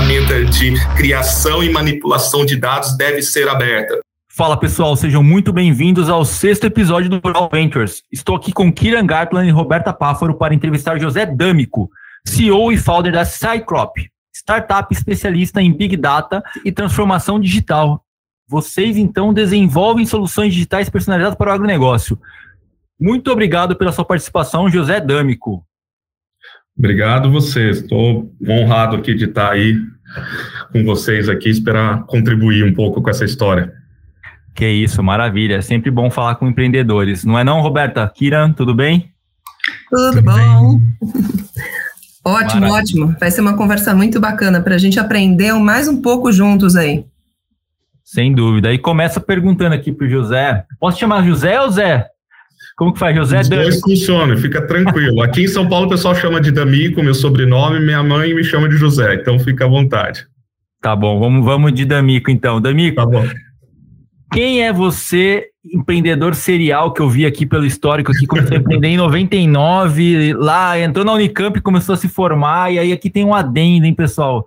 ferramenta de criação e manipulação de dados deve ser aberta. Fala pessoal, sejam muito bem-vindos ao sexto episódio do Rural Ventures. Estou aqui com Kiran Gartland e Roberta Páfaro para entrevistar José D'Amico, CEO e founder da Cycrop, startup especialista em Big Data e transformação digital. Vocês então desenvolvem soluções digitais personalizadas para o agronegócio. Muito obrigado pela sua participação, José D'Amico. Obrigado vocês. Estou honrado aqui de estar aí com vocês aqui, esperar contribuir um pouco com essa história. Que isso, maravilha. É sempre bom falar com empreendedores. Não é não, Roberta? Kiran, tudo bem? Tudo, tudo bom. ótimo, maravilha. ótimo. Vai ser uma conversa muito bacana para a gente aprender mais um pouco juntos aí. Sem dúvida. E começa perguntando aqui para o José. Posso chamar José ou Zé? Como que faz, José? Os dois funcionam, fica tranquilo. Aqui em São Paulo o pessoal chama de Damico, meu sobrenome, minha mãe me chama de José, então fica à vontade. Tá bom, vamos, vamos de Damico então. Damico, tá bom. Quem é você, empreendedor serial que eu vi aqui pelo histórico, que começou a empreender em 99, lá entrou na Unicamp e começou a se formar, e aí aqui tem um adendo, hein, pessoal?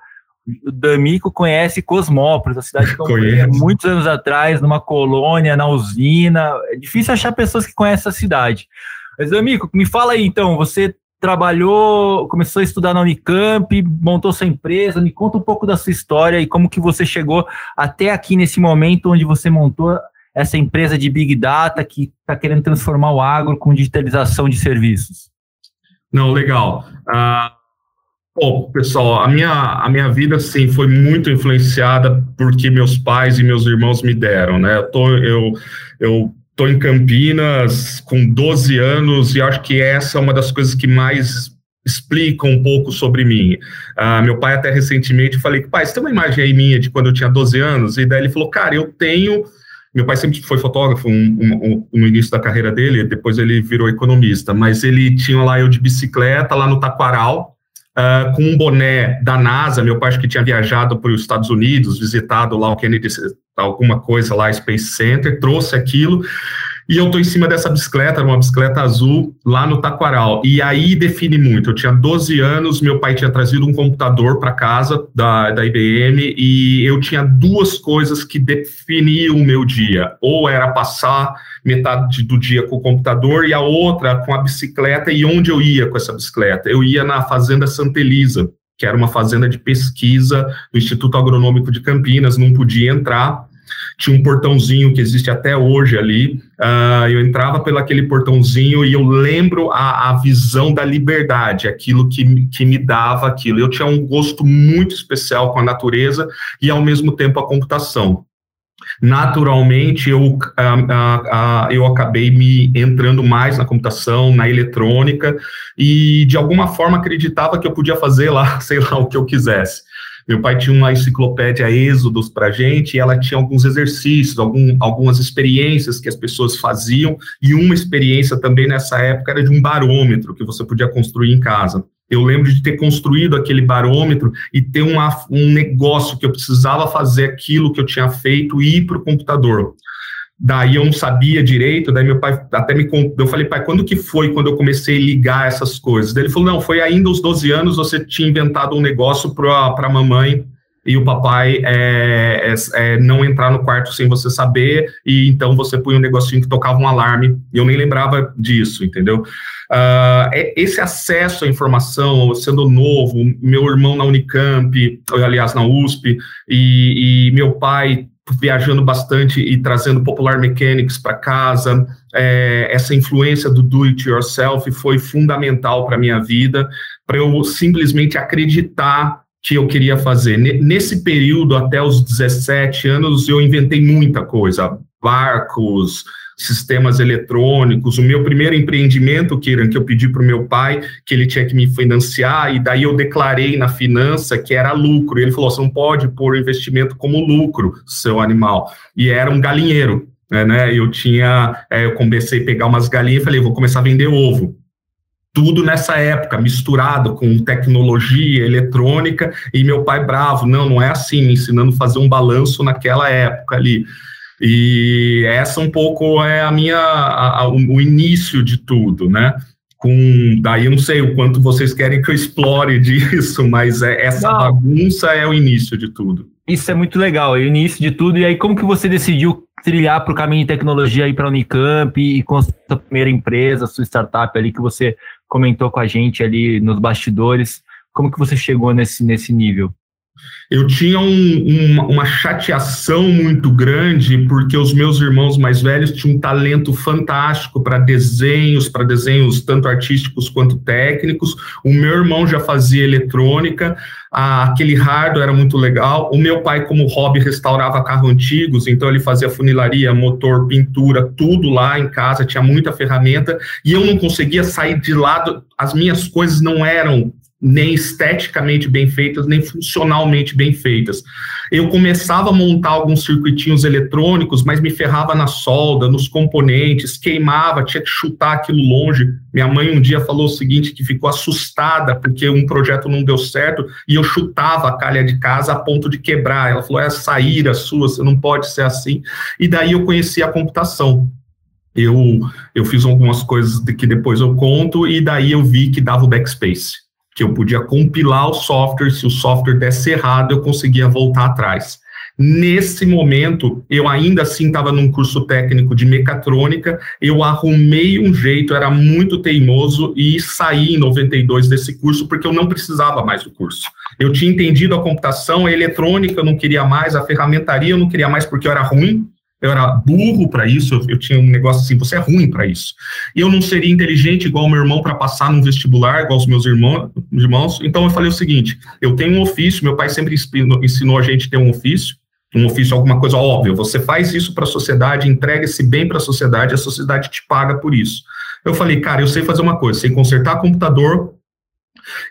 O D'Amico conhece Cosmópolis, a cidade que eu comprei muitos anos atrás, numa colônia, na usina. É difícil achar pessoas que conhecem a cidade. Mas, D'Amico, me fala aí, então, você trabalhou, começou a estudar na Unicamp, montou sua empresa, me conta um pouco da sua história e como que você chegou até aqui nesse momento onde você montou essa empresa de Big Data que está querendo transformar o agro com digitalização de serviços. Não, legal. Uh, bom, pessoal, a minha, a minha vida, sim, foi muito influenciada porque meus pais e meus irmãos me deram, né? Eu, tô, eu, eu Estou em Campinas com 12 anos e acho que essa é uma das coisas que mais explica um pouco sobre mim. Uh, meu pai até recentemente falei pai, você tem uma imagem aí minha de quando eu tinha 12 anos? E daí ele falou, cara, eu tenho. Meu pai sempre foi fotógrafo um, um, um, no início da carreira dele, depois ele virou economista, mas ele tinha lá eu de bicicleta lá no Taquaral, Uh, com um boné da NASA, meu pai acho que tinha viajado para os Estados Unidos, visitado lá o Kennedy, alguma coisa lá, Space Center, trouxe aquilo, e eu estou em cima dessa bicicleta, uma bicicleta azul, lá no Taquaral. E aí define muito. Eu tinha 12 anos, meu pai tinha trazido um computador para casa da, da IBM e eu tinha duas coisas que definiam o meu dia. Ou era passar metade do dia com o computador e a outra com a bicicleta. E onde eu ia com essa bicicleta? Eu ia na Fazenda Santa Elisa, que era uma fazenda de pesquisa do Instituto Agronômico de Campinas, não podia entrar tinha um portãozinho que existe até hoje ali. Uh, eu entrava pelo aquele portãozinho e eu lembro a, a visão da liberdade, aquilo que, que me dava aquilo. Eu tinha um gosto muito especial com a natureza e, ao mesmo tempo, a computação naturalmente eu, uh, uh, eu acabei me entrando mais na computação, na eletrônica, e de alguma forma acreditava que eu podia fazer lá, sei lá, o que eu quisesse. Meu pai tinha uma enciclopédia Êxodos para gente e ela tinha alguns exercícios, algum, algumas experiências que as pessoas faziam, e uma experiência também nessa época era de um barômetro que você podia construir em casa. Eu lembro de ter construído aquele barômetro e ter uma, um negócio que eu precisava fazer aquilo que eu tinha feito e ir para o computador. Daí eu não sabia direito, daí meu pai até me eu falei, pai, quando que foi quando eu comecei a ligar essas coisas? Daí ele falou, não, foi ainda aos 12 anos você tinha inventado um negócio para a mamãe e o papai é, é, é, não entrar no quarto sem você saber, e então você põe um negocinho que tocava um alarme, e eu nem lembrava disso, entendeu? Uh, esse acesso à informação, sendo novo, meu irmão na Unicamp, aliás, na USP, e, e meu pai viajando bastante e trazendo Popular Mechanics para casa. É, essa influência do do it yourself foi fundamental para minha vida, para eu simplesmente acreditar que eu queria fazer. Nesse período, até os 17 anos, eu inventei muita coisa, barcos, sistemas eletrônicos. O meu primeiro empreendimento, Kiran, que eu pedi para o meu pai, que ele tinha que me financiar, e daí eu declarei na finança que era lucro. E ele falou: você não pode pôr investimento como lucro, seu animal. E era um galinheiro. Né? Eu tinha, é, eu comecei a pegar umas galinhas e falei, vou começar a vender ovo tudo nessa época, misturado com tecnologia eletrônica, e meu pai bravo, não, não é assim, me ensinando a fazer um balanço naquela época ali. E essa um pouco é a minha a, a, o início de tudo, né? com daí eu não sei o quanto vocês querem que eu explore disso, mas é, essa não. bagunça é o início de tudo. Isso é muito legal, é o início de tudo. E aí, como que você decidiu trilhar para o caminho de tecnologia aí para a Unicamp e com a sua primeira empresa, sua startup ali que você comentou com a gente ali nos bastidores? Como que você chegou nesse, nesse nível? Eu tinha um, um, uma chateação muito grande porque os meus irmãos mais velhos tinham um talento fantástico para desenhos, para desenhos tanto artísticos quanto técnicos. O meu irmão já fazia eletrônica, a, aquele hardware era muito legal. O meu pai, como hobby, restaurava carros antigos, então ele fazia funilaria, motor, pintura, tudo lá em casa, tinha muita ferramenta, e eu não conseguia sair de lado, as minhas coisas não eram nem esteticamente bem feitas, nem funcionalmente bem feitas. Eu começava a montar alguns circuitinhos eletrônicos, mas me ferrava na solda, nos componentes, queimava, tinha que chutar aquilo longe. Minha mãe um dia falou o seguinte, que ficou assustada porque um projeto não deu certo e eu chutava a calha de casa a ponto de quebrar. Ela falou, é essa ira sua, você não pode ser assim. E daí eu conheci a computação. Eu, eu fiz algumas coisas que depois eu conto e daí eu vi que dava o backspace que eu podia compilar o software, se o software desse errado, eu conseguia voltar atrás. Nesse momento, eu ainda assim estava num curso técnico de mecatrônica, eu arrumei um jeito, era muito teimoso e saí em 92 desse curso porque eu não precisava mais do curso. Eu tinha entendido a computação, a eletrônica eu não queria mais, a ferramentaria eu não queria mais porque eu era ruim, eu era burro para isso, eu, eu, tinha um negócio assim, você é ruim para isso. E eu não seria inteligente igual meu irmão para passar num vestibular, igual os meus irmãos, irmãos. Então eu falei o seguinte: eu tenho um ofício, meu pai sempre ensinou, a gente ter um ofício, um ofício, alguma coisa óbvia. Você faz isso para a sociedade, entrega esse bem para a sociedade, a sociedade te paga por isso. Eu falei, cara, eu sei fazer uma coisa, sei consertar computador,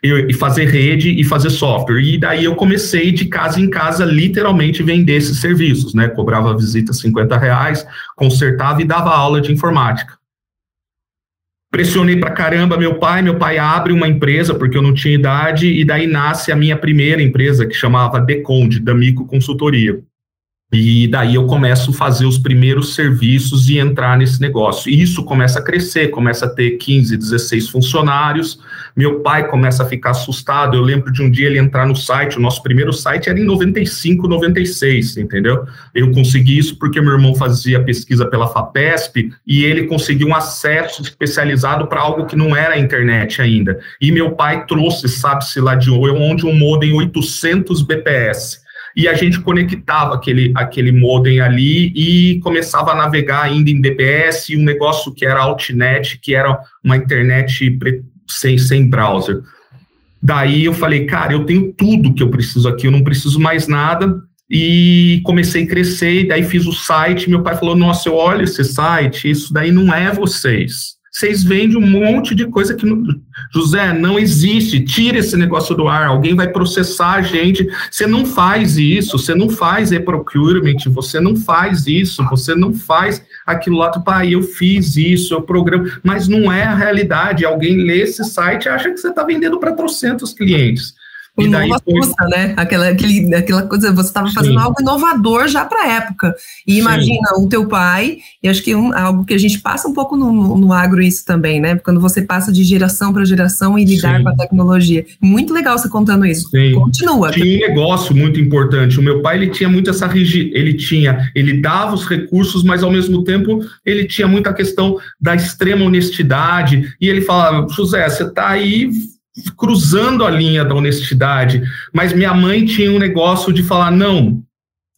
e fazer rede e fazer software. E daí eu comecei de casa em casa, literalmente, vender esses serviços, né? Cobrava visita 50 reais, consertava e dava aula de informática. Pressionei pra caramba meu pai, meu pai abre uma empresa, porque eu não tinha idade, e daí nasce a minha primeira empresa, que chamava Deconde, D'Amico Consultoria. E daí eu começo a fazer os primeiros serviços e entrar nesse negócio. E isso começa a crescer, começa a ter 15, 16 funcionários. Meu pai começa a ficar assustado. Eu lembro de um dia ele entrar no site, o nosso primeiro site era em 95, 96, entendeu? Eu consegui isso porque meu irmão fazia pesquisa pela FAPESP e ele conseguiu um acesso especializado para algo que não era a internet ainda. E meu pai trouxe, sabe-se lá de onde, um modem 800 BPS e a gente conectava aquele, aquele modem ali e começava a navegar ainda em DPS, um negócio que era Altnet, que era uma internet sem, sem browser. Daí eu falei, cara, eu tenho tudo que eu preciso aqui, eu não preciso mais nada. E comecei a crescer, daí fiz o site. Meu pai falou: Nossa, eu olho esse site, isso daí não é vocês. Vocês vendem um monte de coisa que. Não... José, não existe. Tira esse negócio do ar. Alguém vai processar a gente. Você não faz isso. Você não faz e-procurement. Você não faz isso. Você não faz aquilo lá. Pai, eu fiz isso. Eu programo. Mas não é a realidade. Alguém lê esse site e acha que você está vendendo para trocentos clientes. E daí foi... né? Aquela, aquele, aquela coisa, você estava fazendo algo inovador já para a época. E Sim. imagina o teu pai, e acho que um, algo que a gente passa um pouco no, no, no, agro isso também, né? Quando você passa de geração para geração e lidar Sim. com a tecnologia. Muito legal você contando isso. Sim. Continua. Tinha um negócio muito importante. O meu pai, ele tinha muito essa rigidez, ele tinha, ele dava os recursos, mas ao mesmo tempo ele tinha muita questão da extrema honestidade, e ele falava, José, você está aí cruzando a linha da honestidade, mas minha mãe tinha um negócio de falar: não,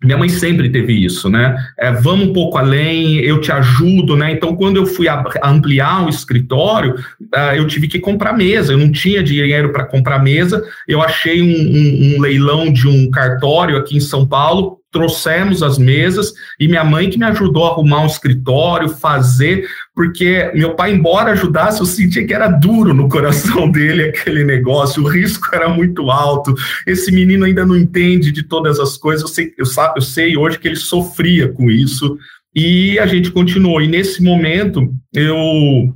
minha mãe sempre teve isso, né? É, vamos um pouco além, eu te ajudo, né? Então, quando eu fui ampliar o escritório, uh, eu tive que comprar mesa. Eu não tinha dinheiro para comprar mesa. Eu achei um, um, um, leilão de um cartório aqui em São Paulo trouxemos as mesas e minha mãe que me ajudou a arrumar um escritório, fazer, porque meu pai, embora ajudasse, eu sentia que era duro no coração dele aquele negócio, o risco era muito alto, esse menino ainda não entende de todas as coisas, eu sei, eu, eu sei hoje que ele sofria com isso, e a gente continuou, e nesse momento eu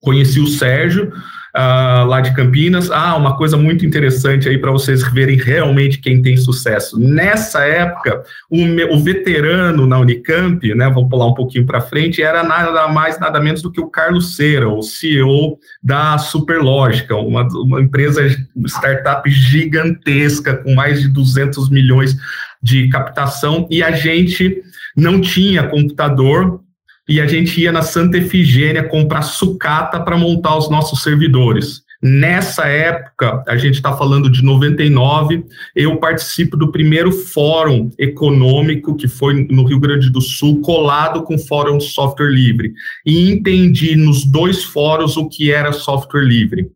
conheci o Sérgio, uh, lá de Campinas. Ah, uma coisa muito interessante aí para vocês verem realmente quem tem sucesso. Nessa época, o, o veterano na Unicamp, né, vou pular um pouquinho para frente, era nada mais, nada menos do que o Carlos Cera, o CEO da Superlógica, uma, uma empresa, startup gigantesca, com mais de 200 milhões de captação, e a gente não tinha computador, e a gente ia na Santa Efigênia comprar sucata para montar os nossos servidores. Nessa época, a gente está falando de 99, eu participo do primeiro fórum econômico que foi no Rio Grande do Sul, colado com o Fórum Software Livre, e entendi nos dois fóruns o que era software livre.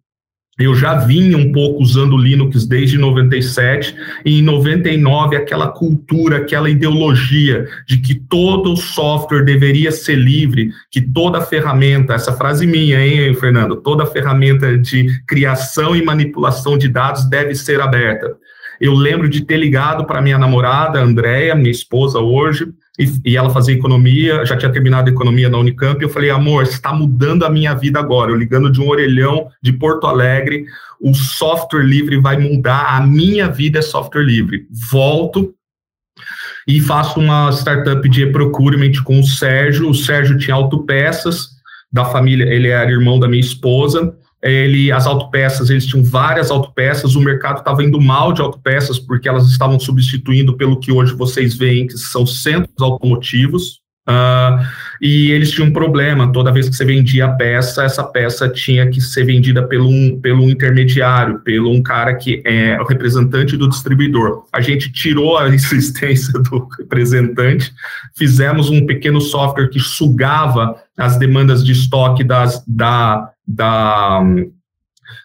Eu já vinha um pouco usando Linux desde 97, e em 99 aquela cultura, aquela ideologia de que todo software deveria ser livre, que toda ferramenta, essa frase minha, hein, Fernando? Toda ferramenta de criação e manipulação de dados deve ser aberta. Eu lembro de ter ligado para minha namorada, Andréia, minha esposa hoje, e, e, ela fazia economia, já tinha terminado economia na Unicamp, e eu falei, amor, está mudando a minha vida agora, eu ligando de um orelhão de Porto Alegre, o software livre vai mudar, a minha vida é software livre. Volto e faço uma startup de procurement com o Sérgio, o Sérgio tinha autopeças da família, ele era irmão da minha esposa, ele, as autopeças, eles tinham várias autopeças, o mercado estava indo mal de autopeças, porque elas estavam substituindo pelo que hoje vocês veem, que são centros automotivos, Uh, e eles tinham um problema, toda vez que você vendia a peça, essa peça tinha que ser vendida pelo um, pelo um intermediário, pelo um cara que é o representante do distribuidor. A gente tirou a existência do representante, fizemos um pequeno software que sugava as demandas de estoque das, da, da,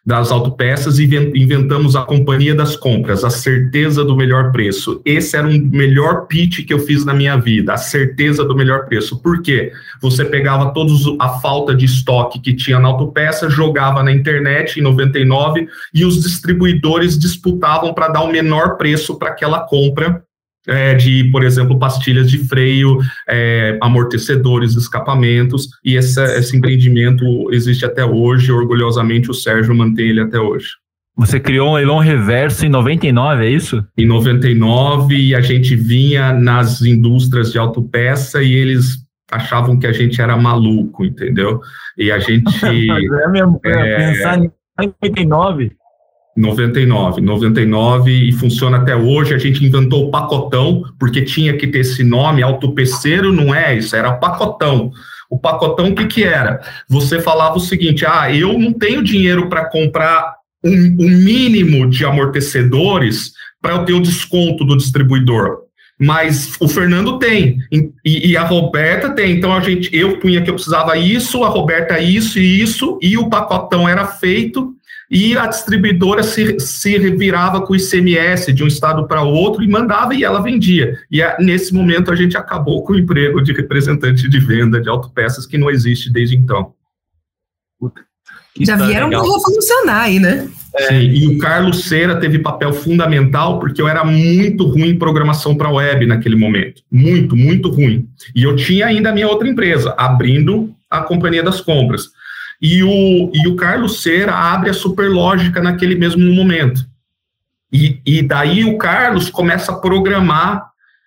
das autopeças e inventamos a companhia das compras, a certeza do melhor preço. Esse era o um melhor pitch que eu fiz na minha vida, a certeza do melhor preço. Por quê? Você pegava todos a falta de estoque que tinha na autopeça, jogava na internet em 99 e os distribuidores disputavam para dar o menor preço para aquela compra é, de, por exemplo, pastilhas de freio, é, amortecedores, escapamentos, e essa, esse empreendimento existe até hoje, orgulhosamente o Sérgio mantém ele até hoje. Você criou um leilão reverso em 99, é isso? Em 99, e a gente vinha nas indústrias de autopeça e eles achavam que a gente era maluco, entendeu? E a gente... é mesmo, é, pensar em 99... 99, 99 e funciona até hoje. A gente inventou o pacotão, porque tinha que ter esse nome, autopeceiro não é isso, era pacotão. O pacotão, o que, que era? Você falava o seguinte: ah, eu não tenho dinheiro para comprar um, um, mínimo de amortecedores para eu ter o desconto do distribuidor. Mas o Fernando tem, e, e, a Roberta tem. Então a gente, eu punha que eu precisava isso, a Roberta isso e isso, e o pacotão era feito e a distribuidora se, se revirava com o ICMS de um estado para outro e mandava e ela vendia. E a, nesse momento a gente acabou com o emprego de representante de venda de autopeças que não existe desde então. Já vieram para revolucionar aí, né? É, e o Carlos Cera teve papel fundamental porque eu era muito ruim em programação para web naquele momento. Muito, muito ruim. E eu tinha ainda a minha outra empresa, abrindo a Companhia das Compras. E o, e o Carlos Cera abre a Superlógica naquele mesmo momento. E, e daí o Carlos começa a programar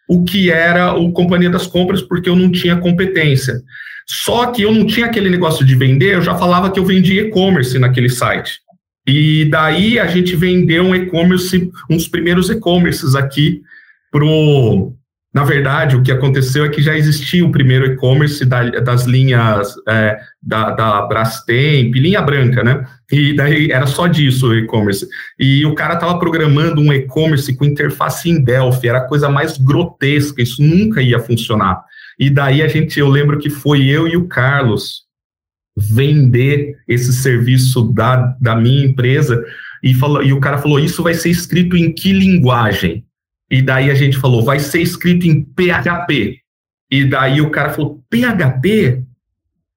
o que era o Companhia das Compras, porque eu não tinha competência. Só que eu não tinha aquele negócio de vender, eu já falava que eu vendia e-commerce naquele site. E daí a gente vendeu um e-commerce, uns primeiros e-commerces aqui pro na verdade, o que aconteceu é que já existia o primeiro e-commerce da, das linhas é, da, da Brastemp, linha branca, né? E daí era só disso o e-commerce. E o cara estava programando um e-commerce com interface em Delphi, era a coisa mais grotesca, isso nunca ia funcionar. E daí a gente, eu lembro que foi eu e o Carlos vender esse serviço da, da minha empresa, e, falou, e o cara falou: Isso vai ser escrito em que linguagem? E daí a gente falou, vai ser escrito em PHP. E daí o cara falou, PHP?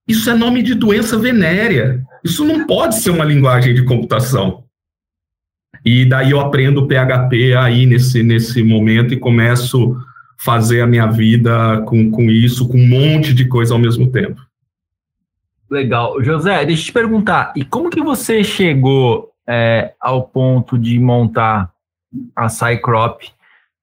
Isso é nome de doença venérea. Isso não pode ser uma linguagem de computação. E daí eu aprendo PHP aí nesse, nesse momento e começo a fazer a minha vida com, com isso, com um monte de coisa ao mesmo tempo. Legal. José, deixa eu te perguntar, e como que você chegou é, ao ponto de montar a Cycrop?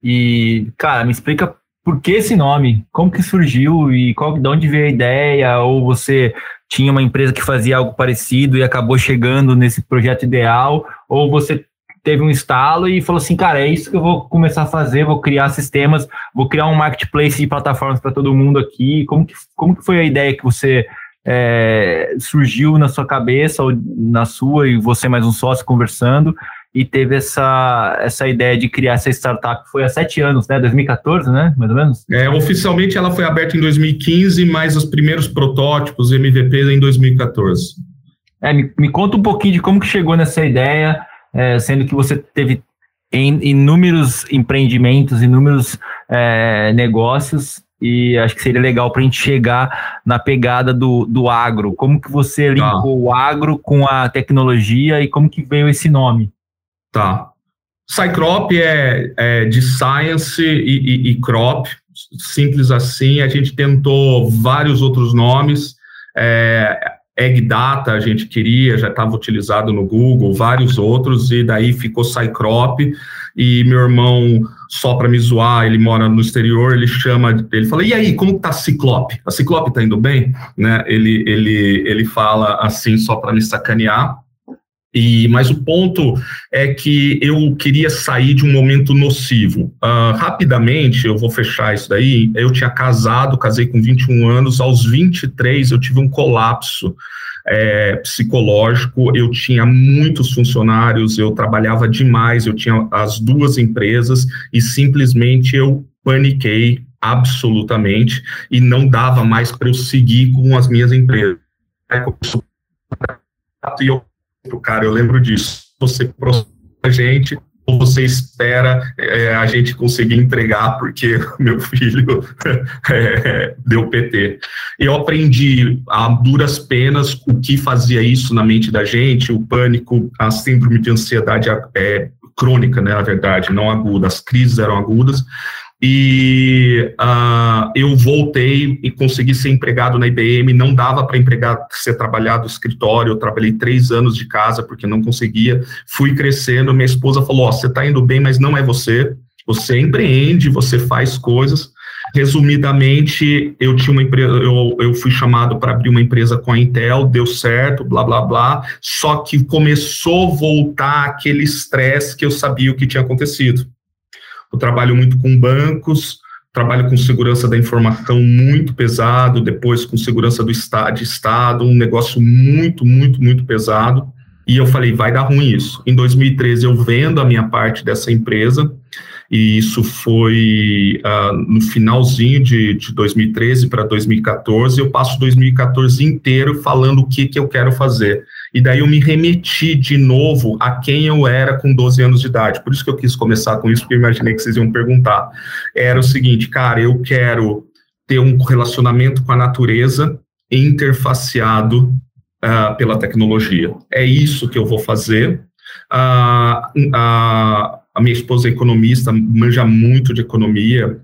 E, cara, me explica por que esse nome? Como que surgiu e qual, de onde veio a ideia? Ou você tinha uma empresa que fazia algo parecido e acabou chegando nesse projeto ideal? Ou você teve um estalo e falou assim, cara, é isso que eu vou começar a fazer, vou criar sistemas, vou criar um marketplace de plataformas para todo mundo aqui. Como que, como que foi a ideia que você é, surgiu na sua cabeça ou na sua e você mais um sócio conversando e teve essa, essa ideia de criar essa startup, foi há sete anos, né? 2014, né? Mais ou menos? É, oficialmente ela foi aberta em 2015, mas os primeiros protótipos, MVPs, em 2014. É, me, me conta um pouquinho de como que chegou nessa ideia, é, sendo que você teve em, inúmeros empreendimentos, inúmeros é, negócios, e acho que seria legal para a gente chegar na pegada do, do agro. Como que você tá. linkou ah. o agro com a tecnologia e como que veio esse nome? Tá. Cycrop é, é de science e, e, e, crop, simples assim. A gente tentou vários outros nomes. É, Egg Data a gente queria, já estava utilizado no Google, vários outros, e daí ficou Cycrop. E meu irmão, só para me zoar, ele mora no exterior, ele chama, ele fala: "E aí, como tá a Ciclope? A Ciclope tá indo bem?", né? Ele ele ele fala assim só para me sacanear. E, mas o ponto é que eu queria sair de um momento nocivo. Uh, rapidamente, eu vou fechar isso daí. Eu tinha casado, casei com 21 anos, aos 23 eu tive um colapso é, psicológico. Eu tinha muitos funcionários, eu trabalhava demais, eu tinha as duas empresas e simplesmente eu paniquei absolutamente e não dava mais para eu seguir com as minhas empresas. E eu cara, eu lembro disso. Você a gente ou você espera é, a gente conseguir entregar porque meu filho é, deu PT. Eu aprendi a duras penas o que fazia isso na mente da gente, o pânico, a síndrome de ansiedade é, crônica, né, na verdade, não aguda, as crises eram agudas, e uh, eu voltei e consegui ser empregado na IBM. Não dava para empregar, ser trabalhado no escritório. Eu trabalhei três anos de casa porque não conseguia. Fui crescendo. Minha esposa falou: oh, você está indo bem, mas não é você. Você empreende, você faz coisas. Resumidamente, eu tinha uma empresa, eu, eu fui chamado para abrir uma empresa com a Intel, deu certo, blá blá blá. Só que começou a voltar aquele estresse que eu sabia o que tinha acontecido. Eu trabalho muito com bancos, trabalho com segurança da informação muito pesado, depois com segurança do estado, de estado, um negócio muito, muito, muito pesado. E eu falei, vai dar ruim isso. Em 2013 eu vendo a minha parte dessa empresa, e isso foi uh, no finalzinho de, de 2013 para 2014. Eu passo 2014 inteiro falando o que, que eu quero fazer. E daí eu me remeti de novo a quem eu era com 12 anos de idade. Por isso que eu quis começar com isso, porque eu imaginei que vocês iam perguntar. Era o seguinte, cara, eu quero ter um relacionamento com a natureza interfaceado uh, pela tecnologia. É isso que eu vou fazer. Uh, uh, a minha esposa é economista, manja muito de economia,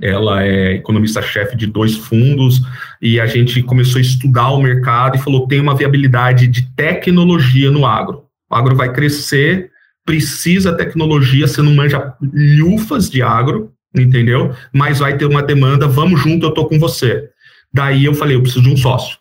ela é economista-chefe de dois fundos, e a gente começou a estudar o mercado e falou: tem uma viabilidade de tecnologia no agro. O agro vai crescer, precisa tecnologia, você não manja lufas de agro, entendeu? Mas vai ter uma demanda, vamos junto, eu tô com você. Daí eu falei: eu preciso de um sócio.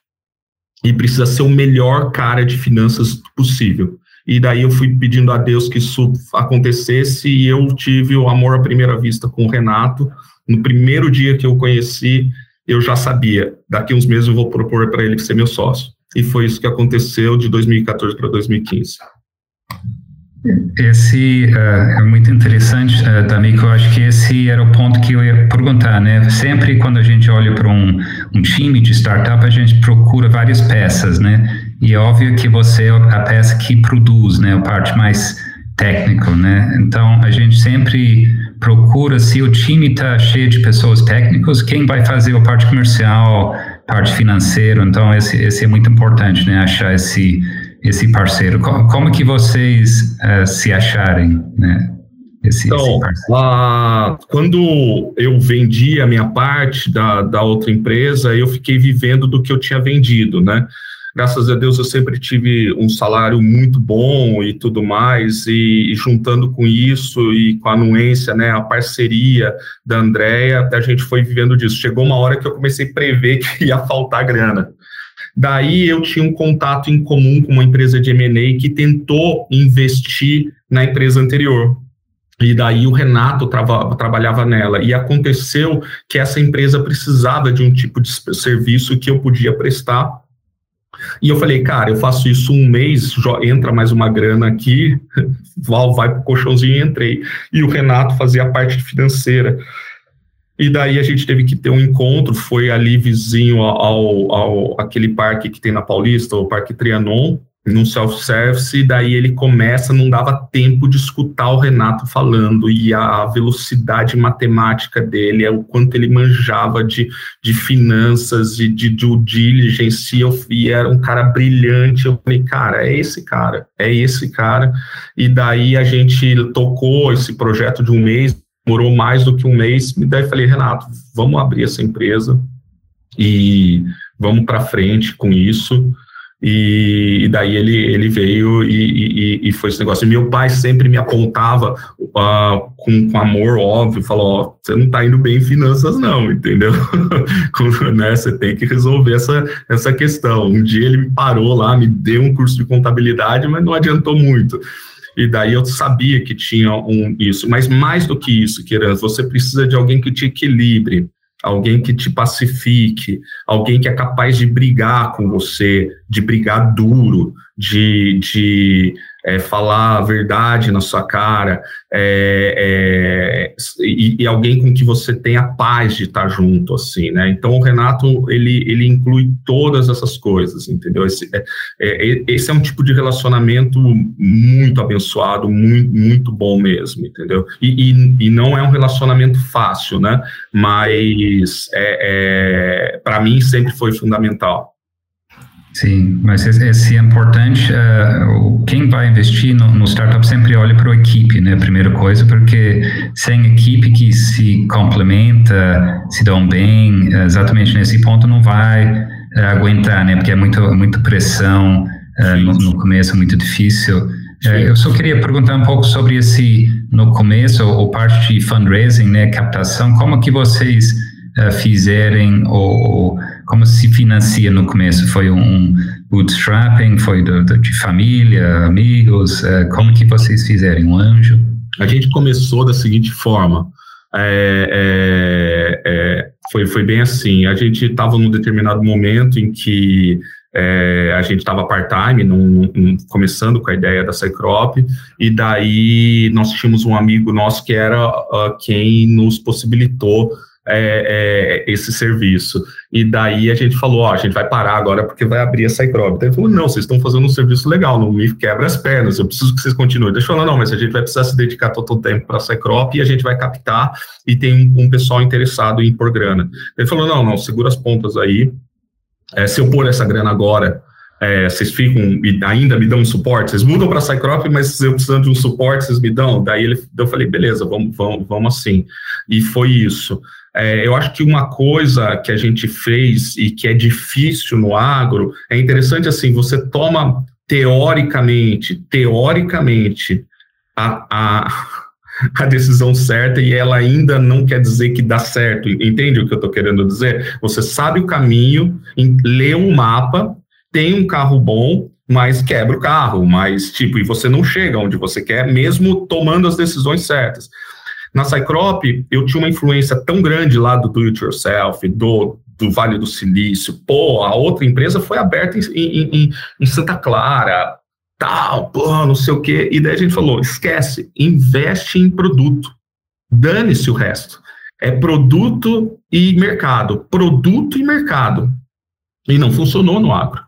E precisa ser o melhor cara de finanças possível. E daí eu fui pedindo a Deus que isso acontecesse e eu tive o amor à primeira vista com o Renato no primeiro dia que eu conheci, eu já sabia, daqui uns meses eu vou propor para ele ser meu sócio. E foi isso que aconteceu de 2014 para 2015. Esse uh, é muito interessante, uh. Eu acho que esse era o ponto que eu ia perguntar, né? Sempre quando a gente olha para um, um time de startup, a gente procura várias peças, né? E óbvio que você é a peça que produz, né? A parte mais técnica, né? Então, a gente sempre procura, se o time está cheio de pessoas técnicas, quem vai fazer a parte comercial, parte financeira, então esse, esse é muito importante, né, achar esse, esse parceiro. Como, como que vocês uh, se acharem, né? Esse, então, esse uh, quando eu vendi a minha parte da, da outra empresa, eu fiquei vivendo do que eu tinha vendido, né? Graças a Deus eu sempre tive um salário muito bom e tudo mais, e, e juntando com isso e com a anuência, né, a parceria da Andrea, a gente foi vivendo disso. Chegou uma hora que eu comecei a prever que ia faltar grana. Daí eu tinha um contato em comum com uma empresa de M&A que tentou investir na empresa anterior. E daí o Renato trava, trabalhava nela. E aconteceu que essa empresa precisava de um tipo de serviço que eu podia prestar. E eu falei, cara, eu faço isso um mês, entra mais uma grana aqui, Val vai pro colchãozinho e entrei. E o Renato fazia a parte financeira. E daí a gente teve que ter um encontro, foi ali vizinho ao, ao aquele parque que tem na Paulista, o Parque Trianon, num self-service, e daí ele começa, não dava tempo de escutar o Renato falando, e a velocidade matemática dele, é o quanto ele manjava de, de finanças e de due diligence, e, eu, e era um cara brilhante, eu falei, cara, é esse cara, é esse cara, e daí a gente tocou esse projeto de um mês, demorou mais do que um mês, e daí falei, Renato, vamos abrir essa empresa, e vamos para frente com isso, e, daí ele, ele veio e, e, e, foi esse negócio. E meu pai sempre me apontava uh, com, com amor, óbvio, falou: você não está indo bem em finanças, não, entendeu? né, você tem que resolver essa, essa questão. Um dia ele me parou lá, me deu um curso de contabilidade, mas não adiantou muito. E daí eu sabia que tinha um, isso. Mas mais do que isso, Kiran, você precisa de alguém que te equilibre alguém que te pacifique, alguém que é capaz de brigar com você, de brigar duro, de, de é, falar a verdade na sua cara, é, é, e, e, alguém com que você tenha paz de estar junto, assim, né? Então, o Renato, ele, ele inclui todas essas coisas, entendeu? Esse é, é esse é um tipo de relacionamento muito abençoado, muito, muito bom mesmo, entendeu? E, e, e não é um relacionamento fácil, né? Mas, é, é para mim, sempre foi fundamental. Sim, mas esse é importante. Uh, quem vai investir no, no startup sempre olha para a equipe, né? Primeira coisa, porque sem equipe que se complementa, se dão bem, exatamente nesse ponto não vai uh, aguentar, né? Porque é muito, muita pressão uh, no, no, começo, muito difícil. eu só queria perguntar um pouco sobre esse no começo, ou parte de fundraising, né? Captação, como que vocês fizerem ou como se financia no começo? Foi um bootstrapping? Foi do, do, de família, amigos? É, como que vocês fizeram? Um anjo? A gente começou da seguinte forma. É, é, é foi, foi bem assim. A gente estava num determinado momento em que é, a gente estava part-time, começando com a ideia da Cycrop, e daí nós tínhamos um amigo nosso que era uh, quem nos possibilitou é, é, esse serviço. E daí a gente falou, ó, a gente vai parar agora porque vai abrir a Cycrob. Então ele falou, não, vocês estão fazendo um serviço legal, não me quebra as pernas, eu preciso que vocês continuem. Deixa eu falar, não, mas a gente vai precisar se dedicar todo o tempo para a Cycrop e a gente vai captar e tem um, um, pessoal interessado em pôr grana. Ele falou, não, não, segura as pontas aí, é, se eu pôr essa grana agora, é, vocês ficam e ainda me dão um suporte, vocês mudam para Cycrop, mas eu precisando de um suporte, vocês me dão? Daí ele, eu falei, beleza, vamos, vamos, vamos assim. E foi isso. É, eu acho que uma coisa que a gente fez e que é difícil no agro é interessante assim: você toma teoricamente, teoricamente, a, a, a decisão certa e ela ainda não quer dizer que dá certo. Entende o que eu estou querendo dizer? Você sabe o caminho, lê um mapa, tem um carro bom, mas quebra o carro, mas tipo, e você não chega onde você quer, mesmo tomando as decisões certas. Na Cycrop, eu tinha uma influência tão grande lá do do it yourself, do, do Vale do Silício. Pô, a outra empresa foi aberta em, em, em Santa Clara, tal, pô, não sei o quê. E daí a gente falou: esquece, investe em produto. Dane-se o resto. É produto e mercado. Produto e mercado. E não funcionou no agro.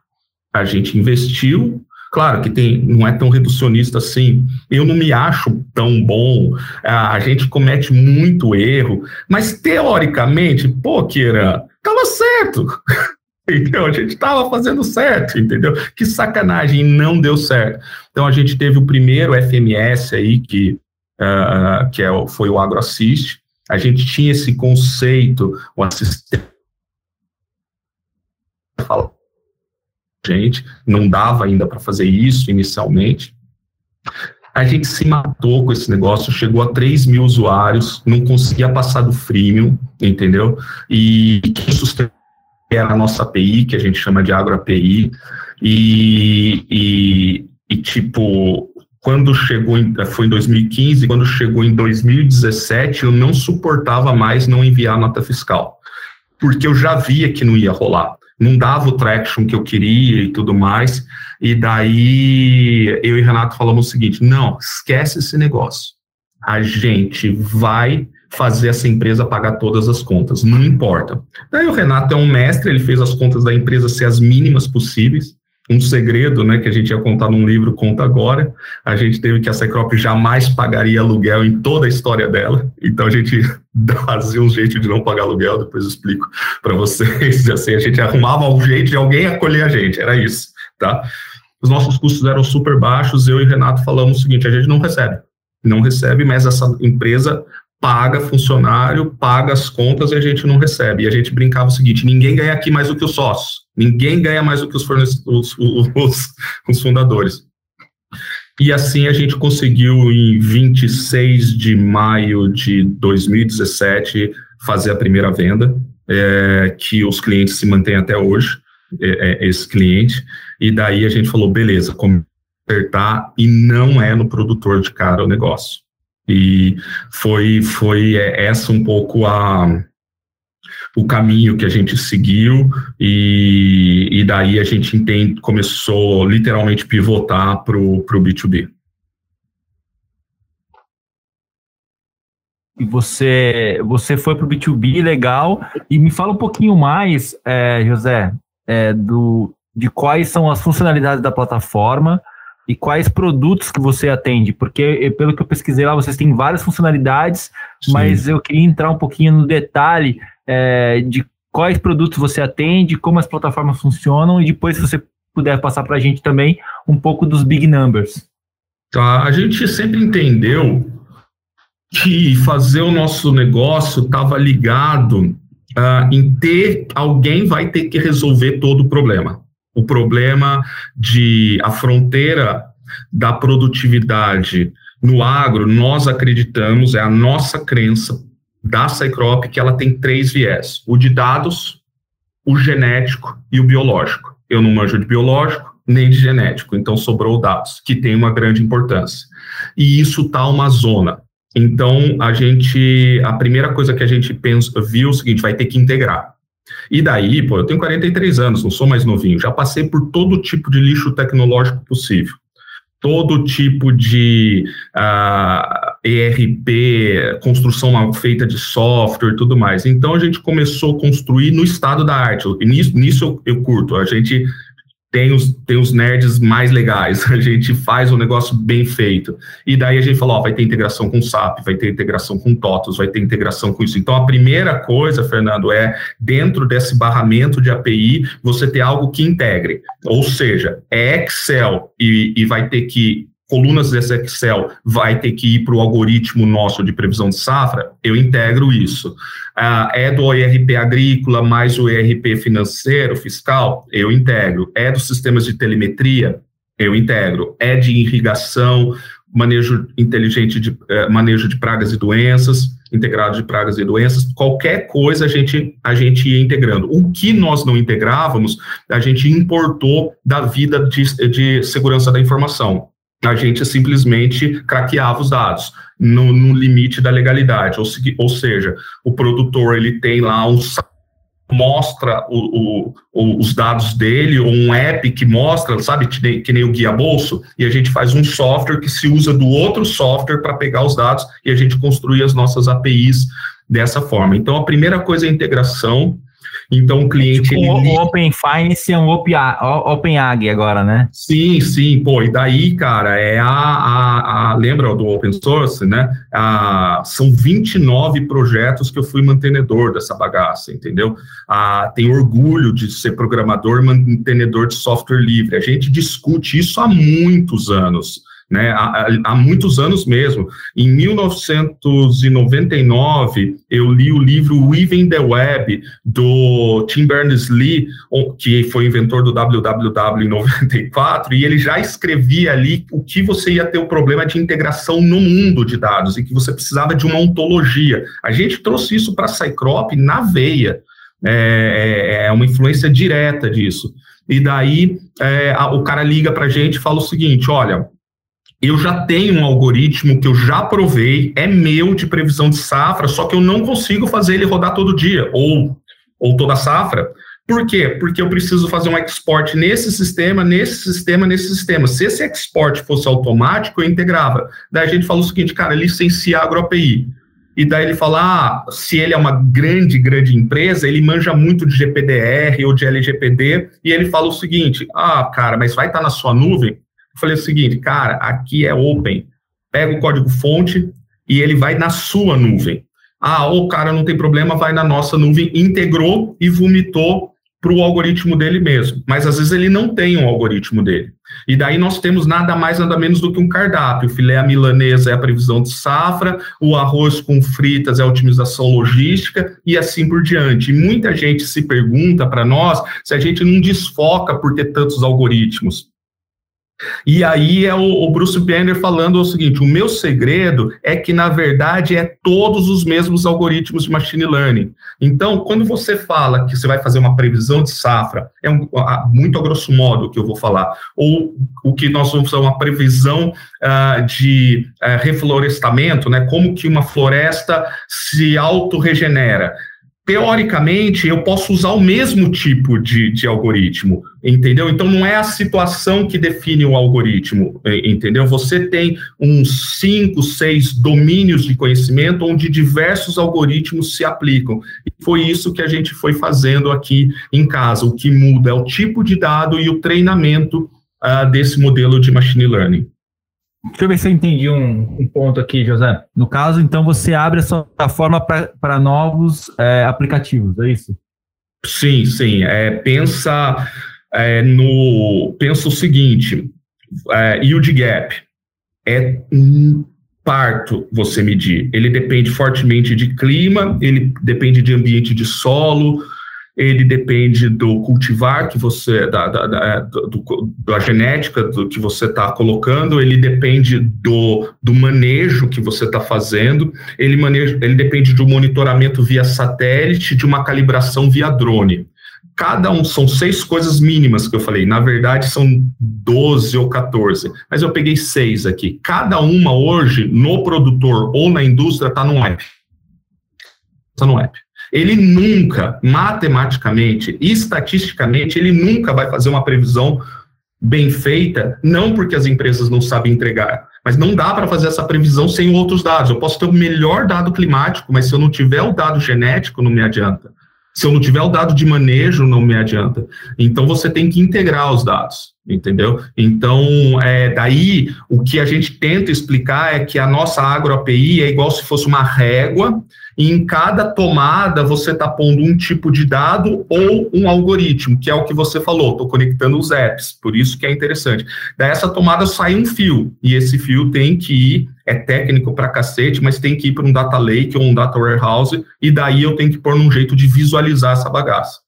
A gente investiu Claro que tem, não é tão reducionista assim. Eu não me acho tão bom. A gente comete muito erro, mas teoricamente, pô, Kira, tava certo. Entendeu? A gente estava fazendo certo, entendeu? Que sacanagem, não deu certo. Então a gente teve o primeiro FMS aí, que, uh, que é, foi o AgroAssist. A gente tinha esse conceito, o assistente gente, não dava ainda para fazer isso inicialmente. A gente se matou com esse negócio, chegou a 3 mil usuários, não conseguia passar do freemium, entendeu? E quem sustentou era a nossa API, que a gente chama de AgroAPI, e, e, e tipo, quando chegou, em, foi em 2015, quando chegou em 2017, eu não suportava mais não enviar nota fiscal, porque eu já via que não ia rolar, não dava o traction que eu queria e tudo mais, e daí eu e Renato falamos o seguinte, não, esquece esse negócio, a gente vai fazer essa empresa pagar todas as contas, não importa. Daí o Renato é um mestre, ele fez as contas da empresa ser as mínimas possíveis, um segredo, né, que a gente ia contar num livro, conta agora. A gente teve que a Secrop jamais pagaria aluguel em toda a história dela, então a gente fazia um jeito de não pagar aluguel, depois explico para vocês. Assim, a gente arrumava um jeito de alguém acolher a gente, era isso, tá? Os nossos custos eram super baixos, eu e Renato falamos o seguinte, a gente não recebe, não recebe, mas essa empresa paga funcionário, paga as contas e a gente não recebe. E a gente brincava o seguinte: ninguém ganha aqui mais do que os sócios, ninguém ganha mais do que os, os, os, os fundadores. E assim a gente conseguiu, em 26 de maio de 2017, fazer a primeira venda, é, que os clientes se mantêm até hoje, é, é, esse cliente. E daí a gente falou: beleza, como acertar, e não é no produtor de cara o negócio. E foi, foi é, essa um pouco a, o caminho que a gente seguiu e, e daí a gente entende, começou literalmente pivotar para o B2B. E você, você foi para o B2B, legal. E me fala um pouquinho mais, é, José, é, do, de quais são as funcionalidades da plataforma e quais produtos que você atende, porque pelo que eu pesquisei lá, vocês têm várias funcionalidades, Sim. mas eu queria entrar um pouquinho no detalhe é, de quais produtos você atende, como as plataformas funcionam, e depois, se você puder passar para a gente também um pouco dos big numbers. Tá, a gente sempre entendeu que fazer o nosso negócio estava ligado uh, em ter alguém vai ter que resolver todo o problema o problema de a fronteira da produtividade no agro, nós acreditamos, é a nossa crença da Cycrop que ela tem três viés: o de dados, o genético e o biológico. Eu não manjo de biológico nem de genético, então sobrou dados, que tem uma grande importância. E isso tá uma zona. Então a gente, a primeira coisa que a gente pensa, viu é o seguinte, vai ter que integrar. E daí, pô, eu tenho 43 anos, não sou mais novinho, já passei por todo tipo de lixo tecnológico possível. Todo tipo de ah, ERP, construção feita de software e tudo mais. Então a gente começou a construir no estado da arte. E nisso, nisso eu, eu curto. A gente tem os, tem os nerds mais legais, a gente faz um negócio bem feito. E daí a gente falou, ó, vai ter integração com SAP, vai ter integração com TOTOS, vai ter integração com isso. Então, a primeira coisa, Fernando, é, dentro desse barramento de API, você ter algo que integre. Ou seja, é Excel e, e vai ter que colunas desse Excel vai ter que ir para o algoritmo nosso de previsão de safra, eu integro isso. Ah, é do ERP agrícola mais o ERP financeiro, fiscal, eu integro. É dos sistemas de telemetria, eu integro. É de irrigação, manejo inteligente de eh, manejo de pragas e doenças, integrado de pragas e doenças, qualquer coisa a gente a gente ia integrando. O que nós não integrávamos, a gente importou da vida de, de segurança da informação a gente simplesmente craqueava os dados no, no limite da legalidade, ou, ou, seja, o produtor ele tem lá um mostra o, o, os dados dele, ou um app que mostra, sabe, que nem, que nem o guia bolso, e a gente faz um software que se usa do outro software para pegar os dados e a gente construir as nossas APIs dessa forma. Então, a primeira coisa é a integração, então o cliente. Tipo, ele... O Open Finance é um Open Ag agora, né? Sim, sim, pô, e daí, cara, é a, a, a lembra do Open Source, né? A, são 29 projetos que eu fui mantenedor dessa bagaça, entendeu? A, tem orgulho de ser programador mantenedor de software livre. A gente discute isso há muitos anos né, há, há, muitos anos mesmo. Em 1999, eu li o livro Weaving the Web, do Tim Berners-Lee, que foi inventor do www em 94, e ele já escrevia ali o que você ia ter o problema de integração no mundo de dados, e que você precisava de uma ontologia. A gente trouxe isso para a Cycrop na veia, é, é, é uma influência direta disso. E daí é, a, o cara liga para a gente e fala o seguinte: olha, eu já tenho um algoritmo que eu já provei, é meu de previsão de safra, só que eu não consigo fazer ele rodar todo dia, ou, ou toda safra. Por quê? Porque eu preciso fazer um export nesse sistema, nesse sistema, nesse sistema. Se esse export fosse automático, eu integrava. Daí a gente falou o seguinte, cara, licencia a AgroAPI. E daí ele fala, ah, se ele é uma grande, grande empresa, ele manja muito de GPDR ou de LGPD, e ele fala o seguinte, ah, cara, mas vai estar na sua nuvem? Eu falei o seguinte, cara, aqui é open. Pega o código fonte e ele vai na sua nuvem. Ah, o cara não tem problema, vai na nossa nuvem, integrou e vomitou para o algoritmo dele mesmo. Mas às vezes ele não tem um algoritmo dele. E daí nós temos nada mais, nada menos do que um cardápio. O filé milanesa é a previsão de safra, o arroz com fritas é a otimização logística e assim por diante. E muita gente se pergunta para nós se a gente não desfoca por ter tantos algoritmos. E aí é o, o, Bruce Banner falando o seguinte: o meu segredo é que, na verdade, é todos os mesmos algoritmos de machine learning. Então, quando você fala que você vai fazer uma previsão de safra, é um, muito a grosso modo que eu vou falar, ou o que nós vamos fazer uma previsão uh, de uh, reflorestamento, né? Como que uma floresta se autorregenera teoricamente, eu posso usar o mesmo tipo de, de algoritmo, entendeu? Então, não é a situação que define o algoritmo, entendeu? Você tem uns cinco, seis domínios de conhecimento onde diversos algoritmos se aplicam. E foi isso que a gente foi fazendo aqui em casa. O que muda é o tipo de dado e o treinamento uh, desse modelo de machine learning. Deixa eu ver se eu entendi um, um, ponto aqui, José. No caso, então, você abre a sua plataforma para novos é, aplicativos, é isso? Sim, sim. É, pensa é, no. Pensa o seguinte: é, yield gap é um parto você medir. Ele depende fortemente de clima, ele depende de ambiente de solo, ele depende do cultivar que você, da, da, da, do, da genética do que você está colocando, ele depende do, do manejo que você está fazendo, ele, maneja, ele depende de um monitoramento via satélite, de uma calibração via drone. Cada um são seis coisas mínimas que eu falei, na verdade são 12 ou 14, mas eu peguei seis aqui. Cada uma hoje, no produtor ou na indústria, está no app. Está no app ele nunca, matematicamente, estatisticamente, ele nunca vai fazer uma previsão bem feita, não porque as empresas não sabem entregar, mas não dá para fazer essa previsão sem outros dados. Eu posso ter o melhor dado climático, mas se eu não tiver o dado genético, não me adianta. Se eu não tiver o dado de manejo, não me adianta. Então você tem que integrar os dados, entendeu? Então, é, daí o que a gente tenta explicar é que a nossa agro-API é igual se fosse uma régua e em cada tomada você está pondo um tipo de dado ou um algoritmo, que é o que você falou, estou conectando os apps, por isso que é interessante. Dessa tomada sai um fio, e esse fio tem que ir, é técnico para cacete, mas tem que ir para um data lake ou um data warehouse, e daí eu tenho que pôr num jeito de visualizar essa bagaça.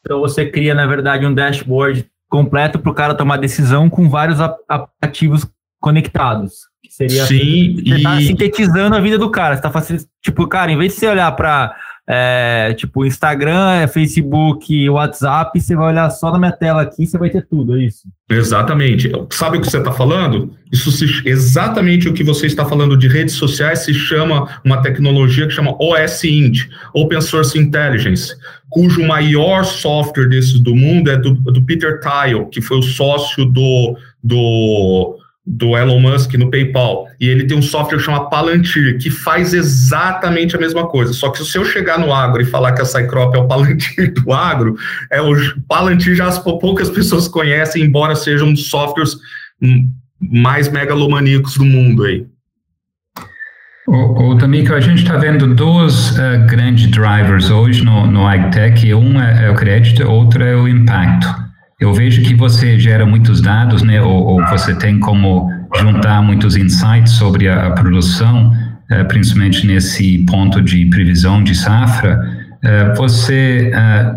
Então você cria, na verdade, um dashboard completo para o cara tomar decisão com vários aplicativos conectados. Seria Sim, você tá sintetizando a vida do cara. Você tá fazendo, tipo, cara, em vez de você olhar para é, tipo Instagram, Facebook, WhatsApp, você vai olhar só na minha tela aqui, você vai ter tudo, é isso. Exatamente. Sabe o que você está falando? Isso se, exatamente o que você está falando de redes sociais se chama uma tecnologia que chama OSINT, Open Source Intelligence, cujo maior software desses do mundo é do, do Peter Thiel, que foi o sócio do, do do Elon Musk no PayPal, e ele tem um software chamado Palantir, que faz exatamente a mesma coisa. Só que se eu chegar no agro e falar que a Cycrop é o Palantir do agro, é o Palantir já as poucas pessoas conhecem, embora sejam um softwares mais megalomaníacos do mundo aí. O, o a gente está vendo dois uh, grandes drivers hoje no, no AgTech, um é, é o crédito, outro é o impacto. Eu vejo que você gera muitos dados, né, ou, ou você tem como juntar muitos insights sobre a, a produção, uh, principalmente nesse ponto de previsão de safra. Uh, você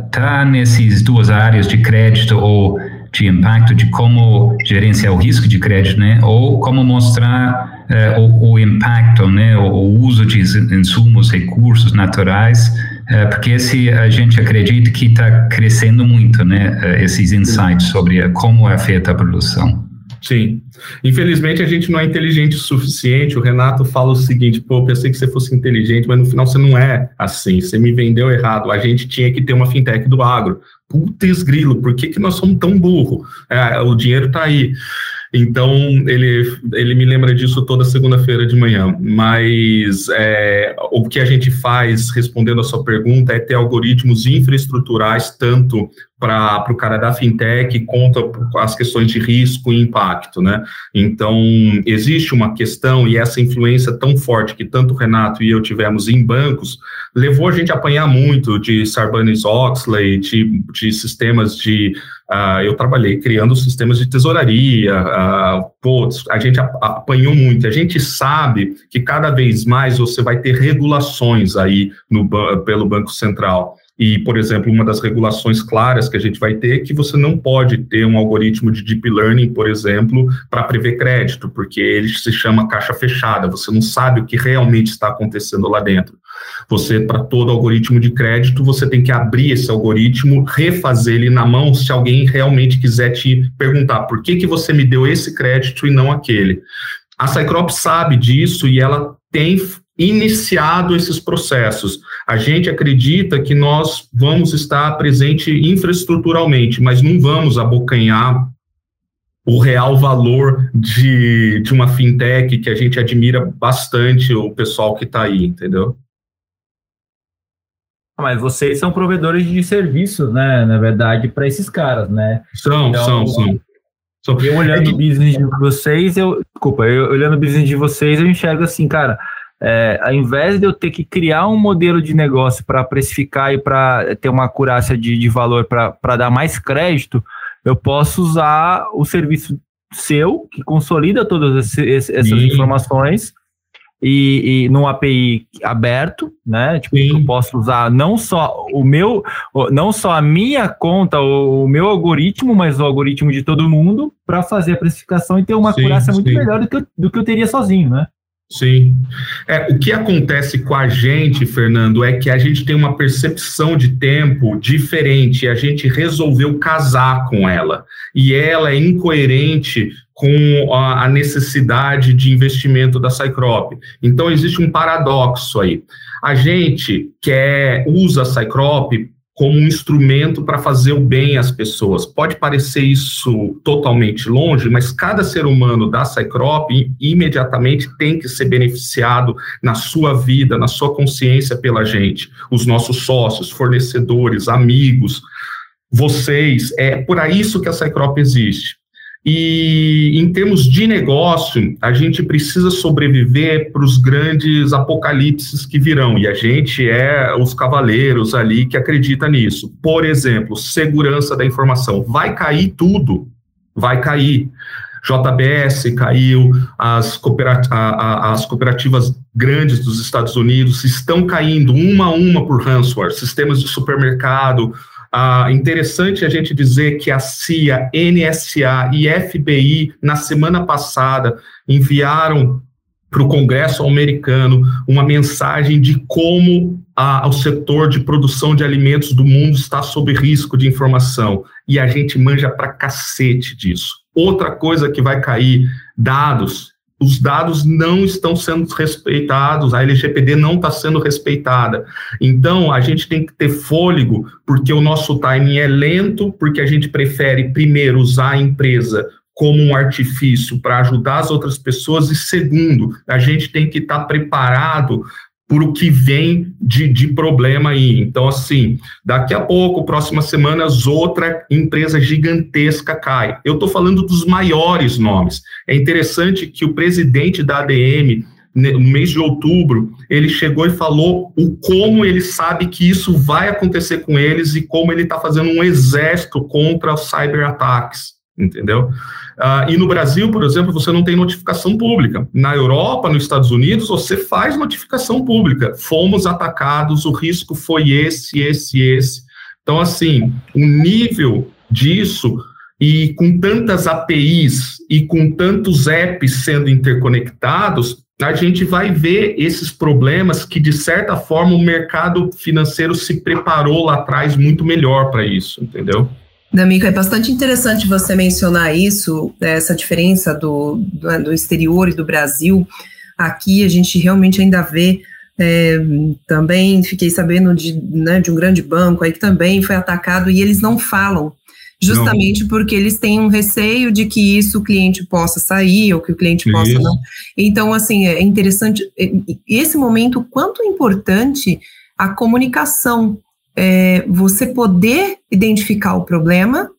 está uh, nessas duas áreas de crédito ou de impacto de como gerenciar o risco de crédito, né, ou como mostrar o, o, impacto, né, o, o uso de insumos, recursos naturais é, porque esse, a gente acredita que está crescendo muito, né, é, esses insights sobre como afeta a produção. Sim. Infelizmente a gente não é inteligente o suficiente. O Renato fala o seguinte: pô, eu pensei que você fosse inteligente, mas no final você não é assim. Você me vendeu errado. A gente tinha que ter uma fintech do agro. Putz grilo, por que, que nós somos tão burro? É, o dinheiro está aí. Então, ele, ele me lembra disso toda segunda-feira de manhã. Mas é, o que a gente faz, respondendo a sua pergunta, é ter algoritmos infraestruturais, tanto para o cara da fintech, conta as questões de risco e impacto, né? Então, existe uma questão, e essa influência tão forte que tanto o Renato e eu tivemos em bancos, levou a gente a apanhar muito de Sarbanes-Oxley, de, de sistemas de Uh, eu trabalhei criando sistemas de tesouraria, uh, putz, a gente apanhou muito. A gente sabe que cada vez mais você vai ter regulações aí no, pelo Banco Central. E, por exemplo, uma das regulações claras que a gente vai ter é que você não pode ter um algoritmo de deep learning, por exemplo, para prever crédito, porque ele se chama caixa fechada, você não sabe o que realmente está acontecendo lá dentro. Você, para todo algoritmo de crédito, você tem que abrir esse algoritmo, refazer ele na mão, se alguém realmente quiser te perguntar por que, que você me deu esse crédito e não aquele. A Cycrops sabe disso e ela tem iniciado esses processos. A gente acredita que nós vamos estar presente infraestruturalmente, mas não vamos abocanhar o real valor de, de uma fintech que a gente admira bastante o pessoal que está aí, entendeu? Ah, mas vocês são provedores de serviços, né? Na verdade, para esses caras, né? São, então, são, são. Eu olhando é o business de vocês, eu. Desculpa, eu olhando o business de vocês, eu enxergo assim, cara é, ao invés de eu ter que criar um modelo de negócio para precificar e para ter uma acurácia de, de valor para dar mais crédito, eu posso usar o serviço seu, que consolida todas esse, essas Sim. informações, e, e num API aberto, né? Tipo, eu posso usar não só o meu, não só a minha conta, o, o meu algoritmo, mas o algoritmo de todo mundo para fazer a precificação e ter uma sim, acurácia muito sim. melhor do que, eu, do que eu teria sozinho, né? Sim. É, o que acontece com a gente, Fernando, é que a gente tem uma percepção de tempo diferente, a gente resolveu casar com ela, e ela é incoerente com a necessidade de investimento da Cycrop. Então, existe um paradoxo aí. A gente quer, usa a Cycrop como um instrumento para fazer o bem às pessoas. Pode parecer isso totalmente longe, mas cada ser humano da Cycrop imediatamente tem que ser beneficiado na sua vida, na sua consciência pela gente. Os nossos sócios, fornecedores, amigos, vocês, é por isso que a Cycrop existe. E em termos de negócio, a gente precisa sobreviver para os grandes apocalipses que virão, e a gente é os cavaleiros ali que acredita nisso. Por exemplo, segurança da informação. Vai cair tudo, vai cair. JBS caiu, as, cooperat as cooperativas grandes dos Estados Unidos estão caindo uma a uma por ransomware, sistemas de supermercado, ah, interessante a gente dizer que a CIA, NSA e FBI, na semana passada, enviaram para o Congresso americano uma mensagem de como o setor de produção de alimentos do mundo está sob risco de informação. E a gente manja para cacete disso. Outra coisa que vai cair, dados os dados não estão sendo respeitados, a LGPD não está sendo respeitada. Então, a gente tem que ter fôlego, porque o nosso timing é lento, porque a gente prefere, primeiro, usar a empresa como um artifício para ajudar as outras pessoas, e segundo, a gente tem que estar tá preparado por o que vem de, de problema aí. Então, assim, daqui a pouco, próximas semanas, outra empresa gigantesca cai. Eu estou falando dos maiores nomes. É interessante que o presidente da ADM no mês de outubro, ele chegou e falou o como ele sabe que isso vai acontecer com eles e como ele está fazendo um exército contra os cyberataques, entendeu? Uh, e no Brasil, por exemplo, você não tem notificação pública. Na Europa, nos Estados Unidos, você faz notificação pública. Fomos atacados, o risco foi esse, esse, esse. Então, assim, o nível disso e com tantas APIs e com tantos apps sendo interconectados, a gente vai ver esses problemas que, de certa forma, o mercado financeiro se preparou lá atrás muito melhor para isso, entendeu? D'Amico, é bastante interessante você mencionar isso, essa diferença do, do, né, do, exterior e do Brasil. Aqui a gente realmente ainda vê, é, também fiquei sabendo de, né, de um grande banco aí que também foi atacado e eles não falam, justamente não. porque eles têm um receio de que isso o cliente possa sair ou que o cliente possa isso. não. Então, assim, é interessante, é, esse momento, quanto importante a comunicação é, você poder identificar o problema,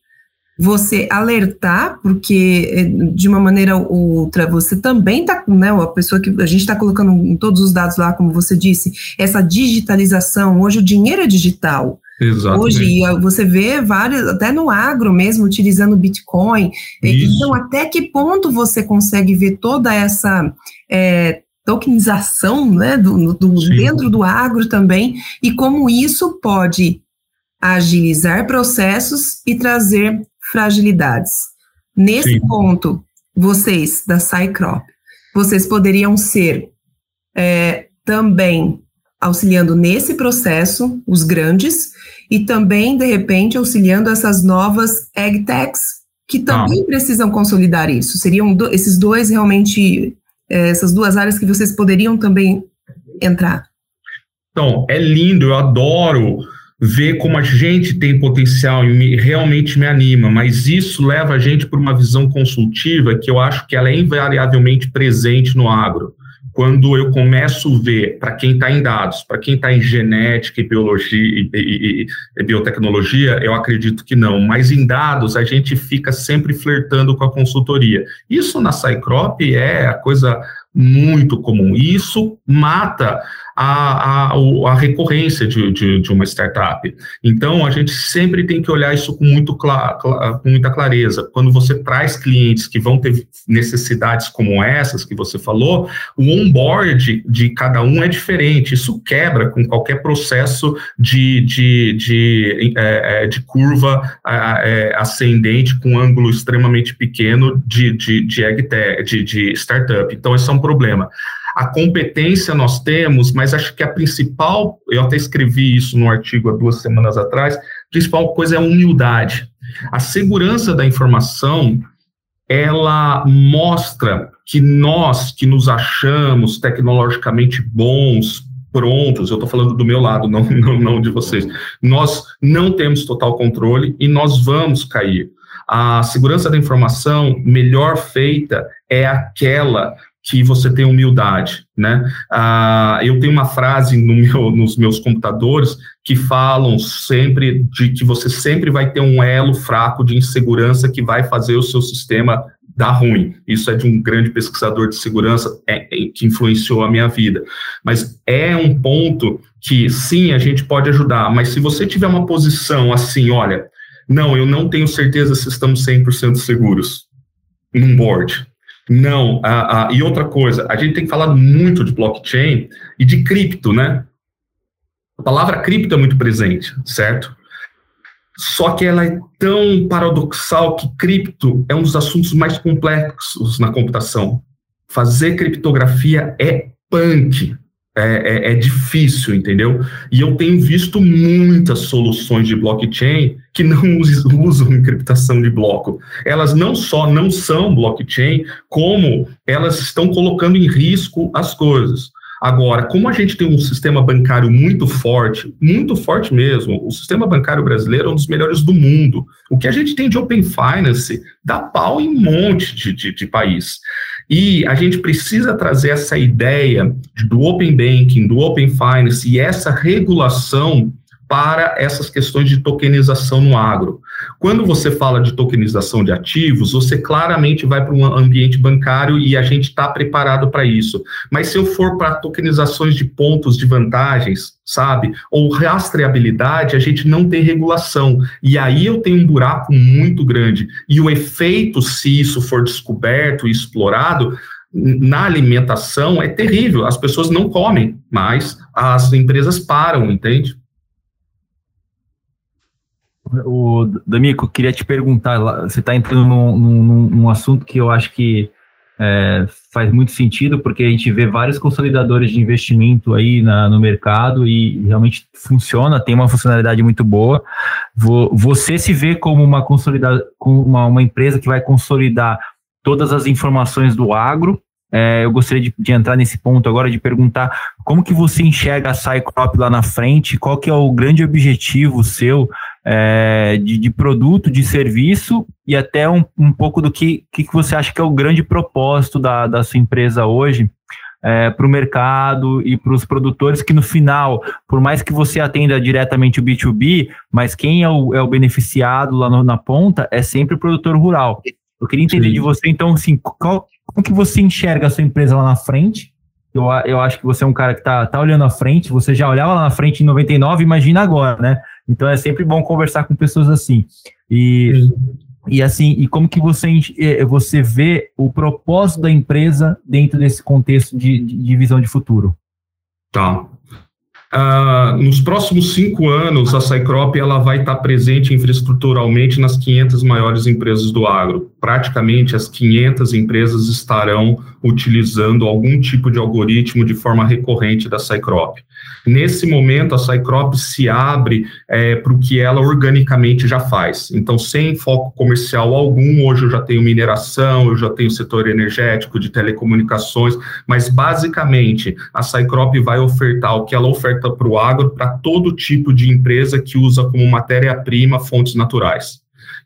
você alertar, porque é, de uma maneira ou outra você também está, né, a pessoa que a gente está colocando todos os dados lá, como você disse, essa digitalização, hoje o dinheiro é digital. Exatamente. Hoje você vê vários, até no agro mesmo, utilizando Bitcoin. Isso. Então, até que ponto você consegue ver toda essa é, tokenização né, do, do dentro do agro também, e como isso pode agilizar processos e trazer fragilidades. Nesse Sim. ponto, vocês da Cycrop, vocês poderiam ser é, também auxiliando nesse processo os grandes e também, de repente, auxiliando essas novas agtechs que também ah. precisam consolidar isso. Seriam do, esses dois realmente essas duas áreas que vocês poderiam também entrar? Então, é lindo, eu adoro ver como a gente tem potencial e me, realmente me anima, mas isso leva a gente para uma visão consultiva que eu acho que ela é invariavelmente presente no agro quando eu começo a ver, para quem está em dados, para quem está em genética e biologia e, e, e, biotecnologia, eu acredito que não, mas em dados a gente fica sempre flertando com a consultoria. Isso na Cycrop é a coisa muito comum. E isso mata a, a, a recorrência de, de, de, uma startup. Então, a gente sempre tem que olhar isso com, muito com muita clareza. Quando você traz clientes que vão ter necessidades como essas que você falou, o onboard de cada um é diferente. Isso quebra com qualquer processo de, de, de, é, é de curva é, ascendente com um ângulo extremamente pequeno de, de, de, de, de startup. Então, esse é um problema. A competência nós temos, mas acho que a principal, eu até escrevi isso no artigo há duas semanas atrás, a principal coisa é a humildade. A segurança da informação, ela mostra que nós que nos achamos tecnologicamente bons, prontos, eu estou falando do meu lado, não, não, não de vocês, nós não temos total controle e nós vamos cair. A segurança da informação melhor feita é aquela que você tem humildade, né? Ah, eu tenho uma frase no meu, nos meus computadores que falam sempre de que você sempre vai ter um elo fraco de insegurança que vai fazer o seu sistema dar ruim. Isso é de um grande pesquisador de segurança é, é, que influenciou a minha vida. Mas é um ponto que, sim, a gente pode ajudar, mas se você tiver uma posição assim, olha, não, eu não tenho certeza se estamos 100% seguros num board, não, a, a, e outra coisa, a gente tem falado muito de blockchain e de cripto, né? A palavra cripto é muito presente, certo? Só que ela é tão paradoxal que cripto é um dos assuntos mais complexos na computação. Fazer criptografia é punk, é, é, é, difícil, entendeu? E eu tenho visto muitas soluções de blockchain que não usam encriptação de bloco. Elas não só não são blockchain, como elas estão colocando em risco as coisas. Agora, como a gente tem um sistema bancário muito forte, muito forte mesmo, o sistema bancário brasileiro é um dos melhores do mundo. O que a gente tem de Open Finance dá pau em um monte de, de, de país. E a gente precisa trazer essa ideia do Open Banking, do Open Finance e essa regulação para essas questões de tokenização no agro. Quando você fala de tokenização de ativos, você claramente vai para um ambiente bancário e a gente está preparado para isso. Mas se eu for para tokenizações de pontos de vantagens, sabe, ou rastreabilidade, a gente não tem regulação. E aí eu tenho um buraco muito grande. E o efeito, se isso for descoberto e explorado, na alimentação é terrível. As pessoas não comem mais, as empresas param, entende? O D'Amico, queria te perguntar, você está entrando num, num, num, assunto que eu acho que é, faz muito sentido, porque a gente vê vários consolidadores de investimento aí na, no mercado e realmente funciona, tem uma funcionalidade muito boa. Você se vê como uma, consolida, como uma, uma empresa que vai consolidar todas as informações do agro, é, eu gostaria de, de, entrar nesse ponto agora, de perguntar como que você enxerga a Cycrop lá na frente, qual que é o grande objetivo seu é, de, de, produto, de serviço e até um, um pouco do que, que você acha que é o grande propósito da, da sua empresa hoje é, para o mercado e para os produtores que no final, por mais que você atenda diretamente o B2B, mas quem é o, é o beneficiado lá no, na ponta é sempre o produtor rural. Eu queria entender Sim. de você, então, assim, qual, como que você enxerga a sua empresa lá na frente? Eu, eu acho que você é um cara que está tá olhando à frente, você já olhava lá na frente em 99, imagina agora, né? Então é sempre bom conversar com pessoas assim. E, e assim, e como que você, eh, você vê o propósito da empresa dentro desse contexto de, de visão de futuro? Tá. Uh, nos próximos cinco anos, a Cycrop ela vai estar presente infraestruturalmente nas 500 maiores empresas do agro. Praticamente as 500 empresas estarão utilizando algum tipo de algoritmo de forma recorrente da Cycrop. Nesse momento, a Cycrop se abre é, para o que ela organicamente já faz. Então, sem foco comercial algum, hoje eu já tenho mineração, eu já tenho setor energético, de telecomunicações, mas basicamente a Cycrop vai ofertar o que ela oferta para o agro para todo tipo de empresa que usa como matéria-prima fontes naturais.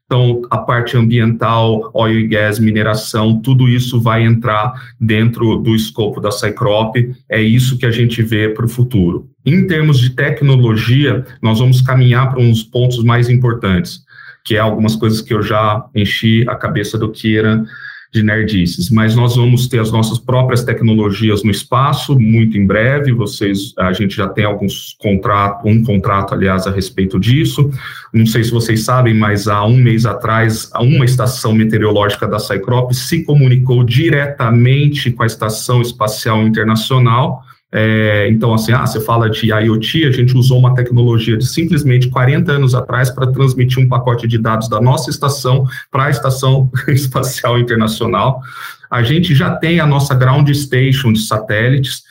Então, a parte ambiental, óleo e gás, mineração, tudo isso vai entrar dentro do escopo da Cycrop. É isso que a gente vê para o futuro. Em termos de tecnologia, nós vamos caminhar para uns pontos mais importantes, que é algumas coisas que eu já enchi a cabeça do Kira de nerdices, mas nós vamos ter as nossas próprias tecnologias no espaço muito em breve. Vocês, a gente já tem alguns contratos, um contrato, aliás, a respeito disso. Não sei se vocês sabem, mas há um mês atrás, uma estação meteorológica da Cycrop se comunicou diretamente com a Estação Espacial Internacional é, então, assim, ah, você fala de IoT, a gente usou uma tecnologia de simplesmente 40 anos atrás para transmitir um pacote de dados da nossa estação para a Estação Espacial Internacional. A gente já tem a nossa ground station de satélites,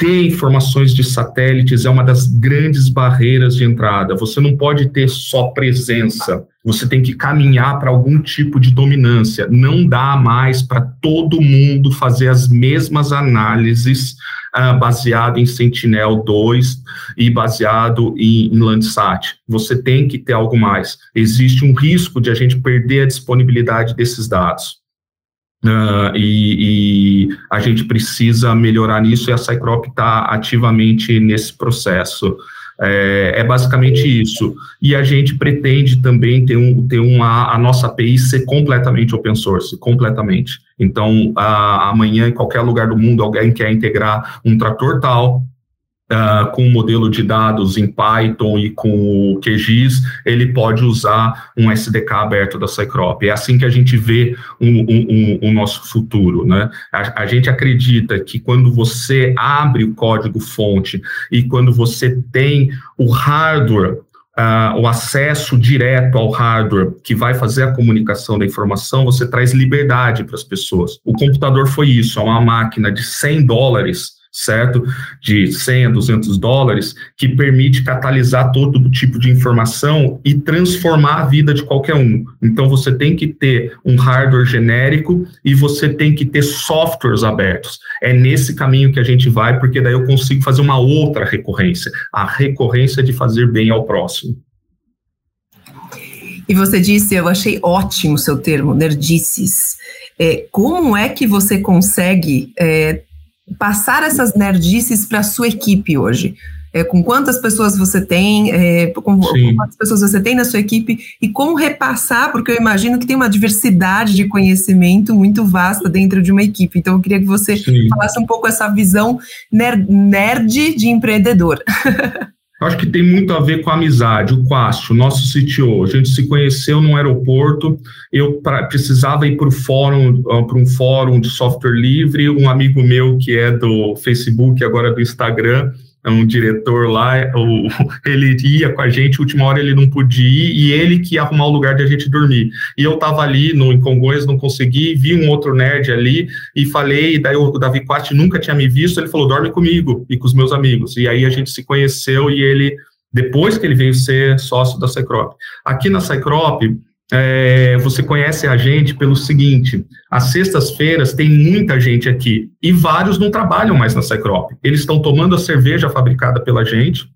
ter informações de satélites é uma das grandes barreiras de entrada. Você não pode ter só presença, você tem que caminhar para algum tipo de dominância. Não dá mais para todo mundo fazer as mesmas análises uh, baseado em Sentinel-2 e baseado em, em Landsat. Você tem que ter algo mais. Existe um risco de a gente perder a disponibilidade desses dados. Uh, e, e, a gente precisa melhorar nisso e a Cycrop está ativamente nesse processo. É, é, basicamente isso. E a gente pretende também ter, um, ter uma, a nossa API ser completamente open source, completamente. Então, amanhã, em qualquer lugar do mundo, alguém quer integrar um trator tal, uh, com o um modelo de dados em Python e com o QGIS, ele pode usar um SDK aberto da Cycrop. É assim que a gente vê o um, um, nosso futuro. Né? A, a, gente acredita que quando você abre o código-fonte e quando você tem o hardware Uh, o acesso direto ao hardware que vai fazer a comunicação da informação, você traz liberdade para as pessoas. O computador foi isso, é uma máquina de 100 dólares certo? De 100 a 200 dólares, que permite catalisar todo tipo de informação e transformar a vida de qualquer um. Então, você tem que ter um hardware genérico e você tem que ter softwares abertos. É nesse caminho que a gente vai, porque daí eu consigo fazer uma outra recorrência, a recorrência de fazer bem ao próximo. E você disse, eu achei ótimo o seu termo, nerdices. É, como é que você consegue é, passar essas nerdices para a sua equipe hoje? é, com quantas pessoas você tem, é, com, quantas pessoas você tem na sua equipe e como repassar, porque eu imagino que tem uma diversidade de conhecimento muito vasta dentro de uma equipe. Então, eu queria que você Sim. falasse um pouco essa visão nerd, nerd de empreendedor. Acho que tem muito a ver com a amizade. O Quastio, nosso CTO, a gente se conheceu num aeroporto. Eu pra, precisava ir para fórum, uh, para um fórum de software livre. Um amigo meu que é do Facebook, agora do Instagram, um diretor lá, o, ele ia com a gente, última hora ele não podia ir, e ele que ia arrumar o lugar de a gente dormir. E eu tava ali no, em Congonhas, não consegui, vi um outro nerd ali, e falei, daí o Davi Quast nunca tinha me visto, ele falou, dorme comigo, e com os meus amigos. E aí a gente se conheceu, e ele, depois que ele veio ser sócio da Cycrop. Aqui na Cycrop, é, você conhece a gente pelo seguinte: às sextas-feiras tem muita gente aqui e vários não trabalham mais na Cycrop. Eles estão tomando a cerveja fabricada pela gente,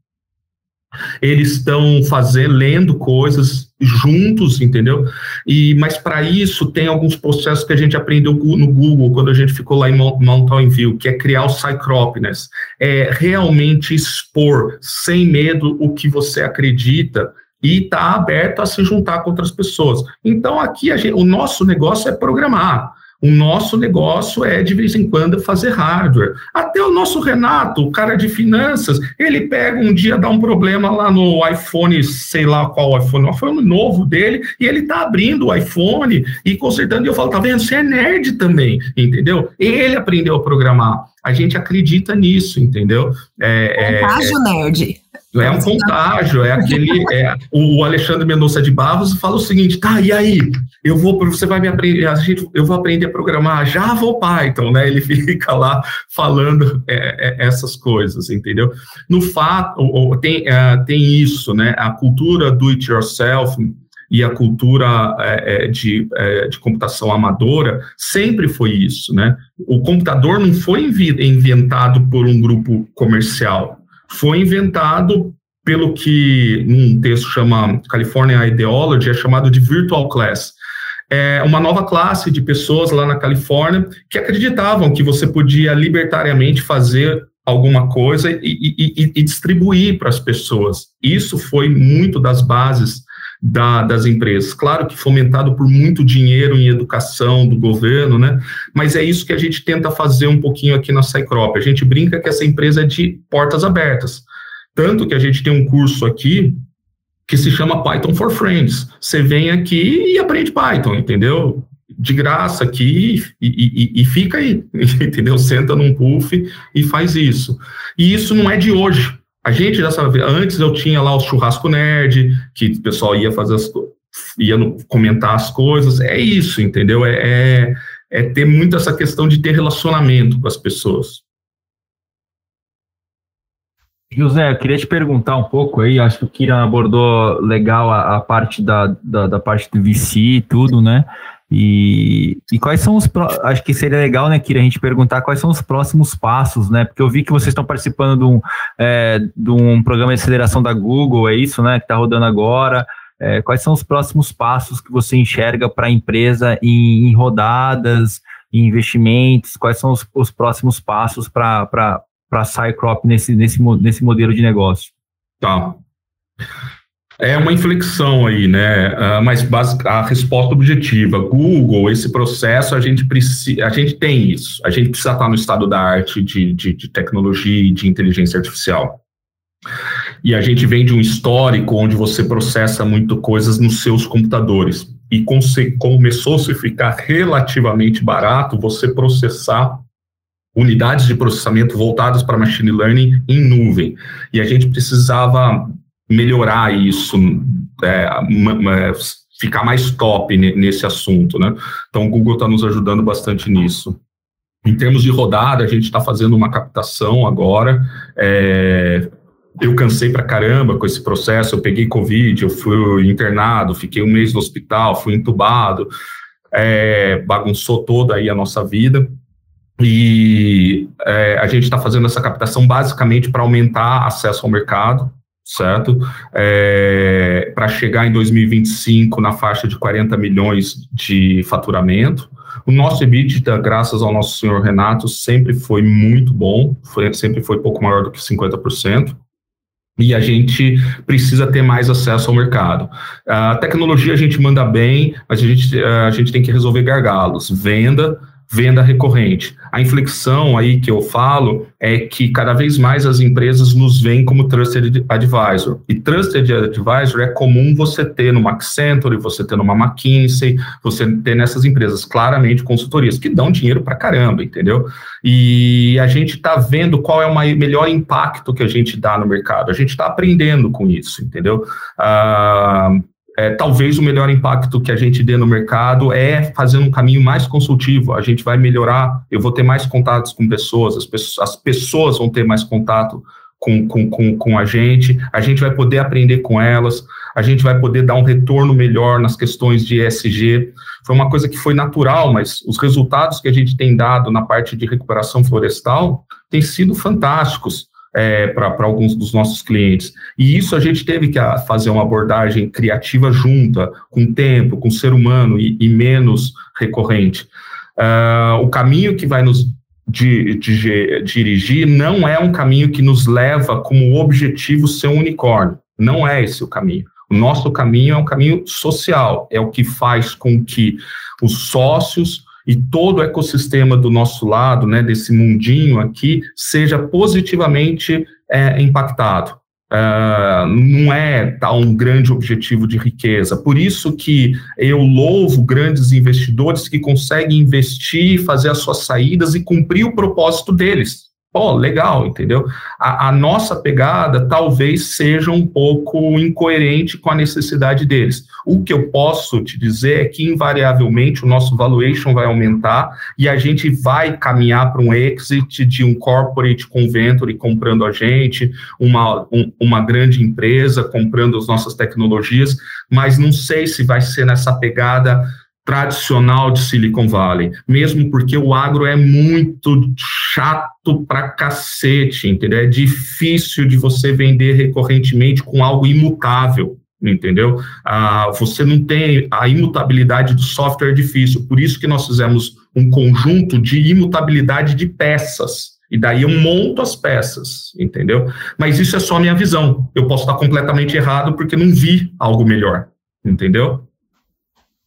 eles estão fazendo, lendo coisas juntos, entendeu? E mas para isso tem alguns processos que a gente aprendeu no Google quando a gente ficou lá em Mountain View, que é criar o Cycropness, é realmente expor sem medo o que você acredita e está aberto a se juntar com outras pessoas. Então, aqui gente, o nosso negócio é programar. O nosso negócio é, de vez em quando, fazer hardware. Até o nosso Renato, o cara de finanças, ele pega um dia, dá um problema lá no iPhone, sei lá qual iPhone, o iPhone novo dele, e ele tá abrindo o iPhone e consertando. E eu falo, tá vendo? Você é nerd também, entendeu? Ele aprendeu a programar. A gente acredita nisso, entendeu? É, Contágio é, nerd. É um contágio, é aquele. É, o Alexandre Mendonça de Barros fala o seguinte: tá, e aí? Eu vou, você vai me aprender, a gente, eu vou aprender a programar Java ou Python, né? Ele fica lá falando é, é, essas coisas, entendeu? No fato, tem, é, tem isso, né? A cultura do it yourself e a cultura é, é, de, de computação amadora sempre foi isso, né? O computador não foi inventado por um grupo comercial foi inventado pelo que num texto chama California Ideology é chamado de virtual class. É uma nova classe de pessoas lá na Califórnia que acreditavam que você podia libertariamente fazer alguma coisa e, e, e distribuir para as pessoas. Isso foi muito das bases da, das empresas. Claro que fomentado por muito dinheiro em educação do governo, né? Mas é isso que a gente tenta fazer um pouquinho aqui na Cycrop. A gente brinca que essa empresa é de portas abertas. Tanto que a gente tem um curso aqui que se chama Python for Friends. Você vem aqui e aprende Python, entendeu? De graça aqui e, e, e fica aí, entendeu? Senta num puff e faz isso. E isso não é de hoje. A gente já sabe, antes eu tinha lá o churrasco nerd, que o pessoal ia fazer as ia comentar as coisas, é isso, entendeu? É, é, é, ter muito essa questão de ter relacionamento com as pessoas. José, eu queria te perguntar um pouco aí, acho que o Kira abordou legal a, a parte da, da, da, parte do VC e tudo, né? E, e quais são os. Acho que seria legal, né, Kira, a gente perguntar quais são os próximos passos, né? Porque eu vi que vocês estão participando de um, é, de um programa de aceleração da Google, é isso, né? Que está rodando agora. É, quais são os próximos passos que você enxerga para a empresa em, em, rodadas, em investimentos? Quais são os, os próximos passos para a Cycrop nesse, nesse, nesse modelo de negócio? Tá. É uma inflexão aí, né? Uh, mas a resposta objetiva, Google, esse processo, a gente precisa, a gente tem isso. A gente precisa estar no estado da arte de, de, de tecnologia e de inteligência artificial. E a gente vem de um histórico onde você processa muito coisas nos seus computadores. E começou -se a ficar relativamente barato você processar unidades de processamento voltadas para machine learning em nuvem. E a gente precisava melhorar isso, é, ficar mais top nesse assunto, né? Então, o Google está nos ajudando bastante nisso. Em termos de rodada, a gente está fazendo uma captação agora. É, eu cansei pra caramba com esse processo. Eu peguei Covid, eu fui internado, fiquei um mês no hospital, fui entubado, é, bagunçou toda aí a nossa vida. E é, a gente está fazendo essa captação basicamente para aumentar acesso ao mercado, certo? É, para chegar em 2025 na faixa de 40 milhões de faturamento. O nosso EBITDA, graças ao nosso senhor Renato, sempre foi muito bom, foi, sempre foi pouco maior do que 50%. e a gente precisa ter mais acesso ao mercado. A tecnologia a gente manda bem, mas a gente, a gente tem que resolver gargalos. Venda, venda recorrente. A inflexão aí que eu falo é que cada vez mais as empresas nos veem como trusted advisor. E trusted advisor é comum você ter no Accenture, você ter numa McKinsey, você ter nessas empresas claramente consultorias que dão dinheiro para caramba, entendeu? E a gente está vendo qual é o melhor impacto que a gente dá no mercado. A gente está aprendendo com isso, entendeu? Ah, é, talvez o melhor impacto que a gente dê no mercado é fazer um caminho mais consultivo. A gente vai melhorar, eu vou ter mais contatos com pessoas, as pessoas, as pessoas vão ter mais contato com, com, com, com a gente, a gente vai poder aprender com elas, a gente vai poder dar um retorno melhor nas questões de ESG. Foi uma coisa que foi natural, mas os resultados que a gente tem dado na parte de recuperação florestal têm sido fantásticos é, para alguns dos nossos clientes. E isso a gente teve que fazer uma abordagem criativa junta, com tempo, com ser humano e, e menos recorrente. Uh, o caminho que vai nos de, de, dirigir não é um caminho que nos leva como objetivo ser um unicórnio. Não é esse o caminho. O nosso caminho é um caminho social, é o que faz com que os sócios e todo o ecossistema do nosso lado, né, desse mundinho aqui, seja positivamente é, impactado. Uh, não é tá, um grande objetivo de riqueza. Por isso que eu louvo grandes investidores que conseguem investir, fazer as suas saídas e cumprir o propósito deles pô, legal, entendeu? A, a, nossa pegada talvez seja um pouco incoerente com a necessidade deles. O que eu posso te dizer é que, invariavelmente, o nosso valuation vai aumentar e a gente vai caminhar para um exit de um corporate com venture comprando a gente, uma, um, uma grande empresa comprando as nossas tecnologias, mas não sei se vai ser nessa pegada tradicional de Silicon Valley, mesmo porque o agro é muito chato pra cacete, entendeu? É difícil de você vender recorrentemente com algo imutável, entendeu? Ah, você não tem a imutabilidade do software é difícil, por isso que nós fizemos um conjunto de imutabilidade de peças. E daí eu monto as peças, entendeu? Mas isso é só minha visão. Eu posso estar completamente errado porque não vi algo melhor, entendeu?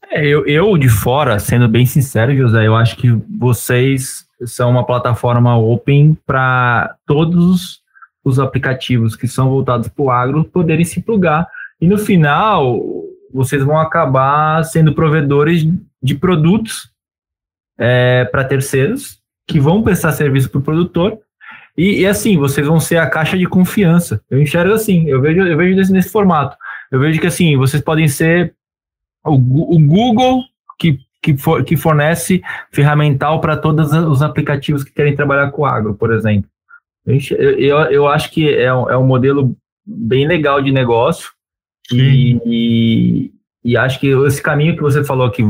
É, eu, eu, de fora, sendo bem sincero, José, eu acho que vocês são uma plataforma open para todos os aplicativos que são voltados para o agro poderem se plugar. E no final, vocês vão acabar sendo provedores de produtos é, para terceiros que vão prestar serviço para o produtor. E, e, assim, vocês vão ser a caixa de confiança. Eu enxergo assim, eu vejo, eu vejo nesse, nesse formato. Eu vejo que assim, vocês podem ser o, o Google que, que, for, que fornece ferramental para todos os aplicativos que querem trabalhar com agro, por exemplo. Eu, eu, acho que é um, é um modelo bem legal de negócio e, e, e, acho que esse caminho que você falou que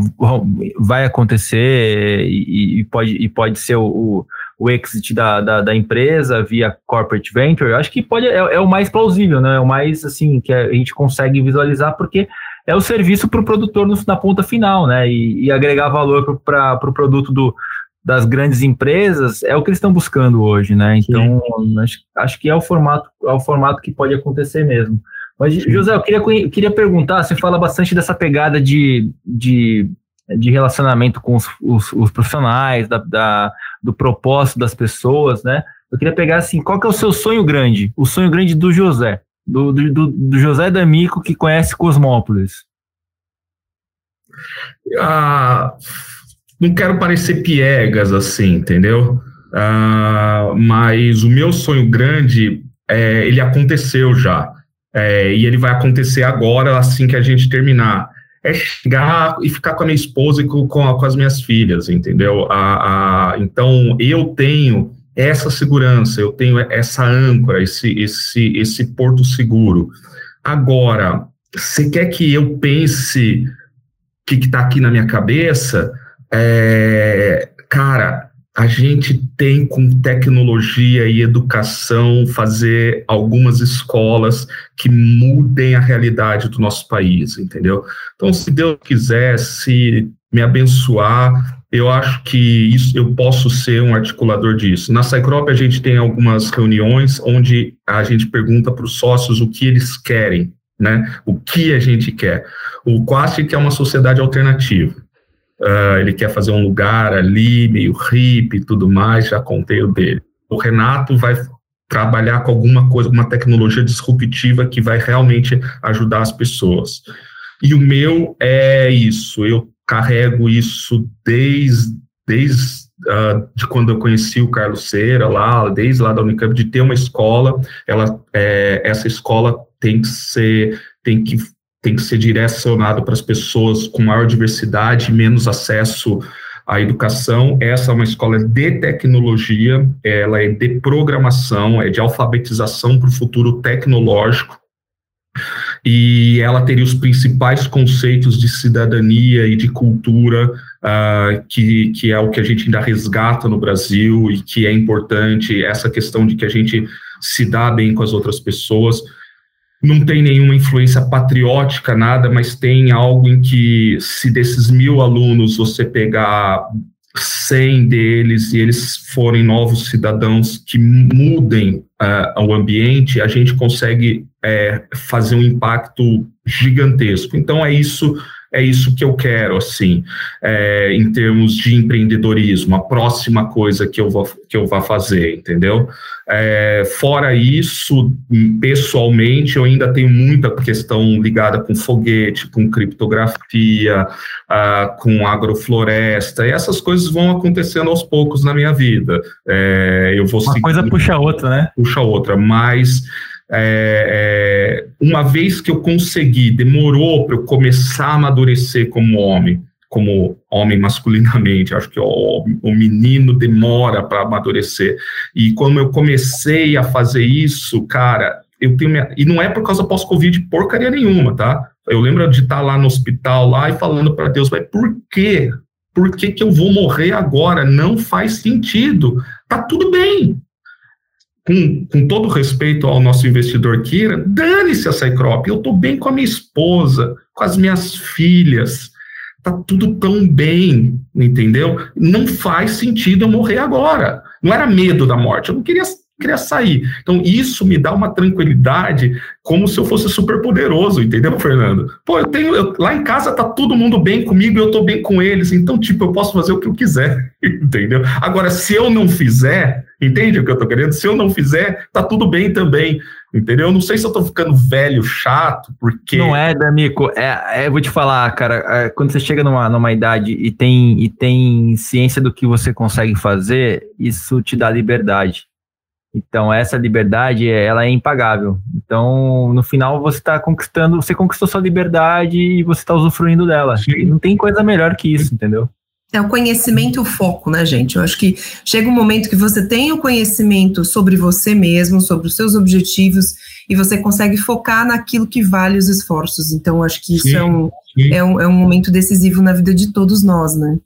vai acontecer e, e pode, e pode ser o, o exit da, da, da, empresa via corporate venture, eu acho que pode, é, é, o mais plausível, né? É o mais assim que a gente consegue visualizar porque é o serviço para o produtor no, na ponta final, né? E, e agregar valor para o pro produto do, das grandes empresas é o que eles estão buscando hoje, né? Então, acho, acho, que é o formato, é o formato que pode acontecer mesmo. Mas, Sim. José, eu queria, queria perguntar, você fala bastante dessa pegada de, de, de relacionamento com os, os, os profissionais, da, da, do propósito das pessoas, né? Eu queria pegar assim, qual que é o seu sonho grande? O sonho grande do José? Do, do, do José D'Amico que conhece Cosmópolis? Ah, não quero parecer piegas assim, entendeu? Ah, mas o meu sonho grande, é, ele aconteceu já. É, e ele vai acontecer agora, assim que a gente terminar. É chegar e ficar com a minha esposa e com, com, com as minhas filhas, entendeu? Ah, então, eu tenho essa segurança, eu tenho essa âncora, esse, esse, esse porto seguro. Agora, você quer que eu pense o que está aqui na minha cabeça? É, cara, a gente tem com tecnologia e educação fazer algumas escolas que mudem a realidade do nosso país, entendeu? Então, se Deus quiser, se me abençoar, eu acho que isso eu posso ser um articulador disso. Na Cycrop a gente tem algumas reuniões onde a gente pergunta para os sócios o que eles querem, né? O que a gente quer. O Quast quer uma sociedade alternativa. Uh, ele quer fazer um lugar ali, meio hippie e tudo mais, já contei o dele. O Renato vai trabalhar com alguma coisa, uma tecnologia disruptiva que vai realmente ajudar as pessoas. E o meu é isso, eu carrego isso desde, desde uh, de quando eu conheci o Carlos Cera lá, desde lá da Unicamp, de ter uma escola, ela, é, essa escola tem que ser, tem que, tem que ser direcionada para as pessoas com maior diversidade, menos acesso à educação. Essa é uma escola de tecnologia, ela é de programação, é de alfabetização para o futuro tecnológico e ela teria os principais conceitos de cidadania e de cultura, uh, que, que é o que a gente ainda resgata no Brasil e que é importante, essa questão de que a gente se dá bem com as outras pessoas. Não tem nenhuma influência patriótica, nada, mas tem algo em que, se desses mil alunos você pegar 100 deles e eles forem novos cidadãos que mudem uh, o ambiente, a gente consegue é, fazer um impacto gigantesco. Então é isso é isso que eu quero, assim, é, em termos de empreendedorismo, a próxima coisa que eu vou, que eu vou fazer, entendeu? É, fora isso, pessoalmente, eu ainda tenho muita questão ligada com foguete, com criptografia, uh, com agrofloresta, e essas coisas vão acontecendo aos poucos na minha vida. É, eu vou Uma coisa puxa a outra, né? Puxa a outra, mas é, é, uma vez que eu consegui, demorou para eu começar a amadurecer como homem, como homem masculinamente, acho que o, o menino demora para amadurecer. E quando eu comecei a fazer isso, cara, eu tenho minha, e não é por causa pós-Covid porcaria nenhuma, tá? Eu lembro de estar lá no hospital lá e falando para Deus, mas por quê? Por que, que eu vou morrer agora? Não faz sentido. Tá tudo bem com, com todo respeito ao nosso investidor Kira, dane-se a Cycrop, eu estou bem com a minha esposa, com as minhas filhas, tá tudo tão bem, entendeu? Não faz sentido eu morrer agora. Não era medo da morte, eu não queria queria sair. Então, isso me dá uma tranquilidade, como se eu fosse super poderoso, entendeu, Fernando? Pô, eu tenho. Eu, lá em casa tá todo mundo bem comigo e eu tô bem com eles. Então, tipo, eu posso fazer o que eu quiser, entendeu? Agora, se eu não fizer, entende o que eu tô querendo? Se eu não fizer, tá tudo bem também. Entendeu? Eu não sei se eu tô ficando velho, chato, porque. Não é, D'Amico. É, é, vou te falar, cara. É, quando você chega numa, numa idade e tem, e tem ciência do que você consegue fazer, isso te dá liberdade. Então, essa liberdade, ela é impagável. Então, no final, você está conquistando, você conquistou sua liberdade e você está usufruindo dela. Não tem coisa melhor que isso, entendeu? É o conhecimento e o foco, né, gente? Eu acho que chega um momento que você tem o conhecimento sobre você mesmo, sobre os seus objetivos, e você consegue focar naquilo que vale os esforços. Então, acho que isso sim, é, um, é, um, é um momento decisivo na vida de todos nós, né?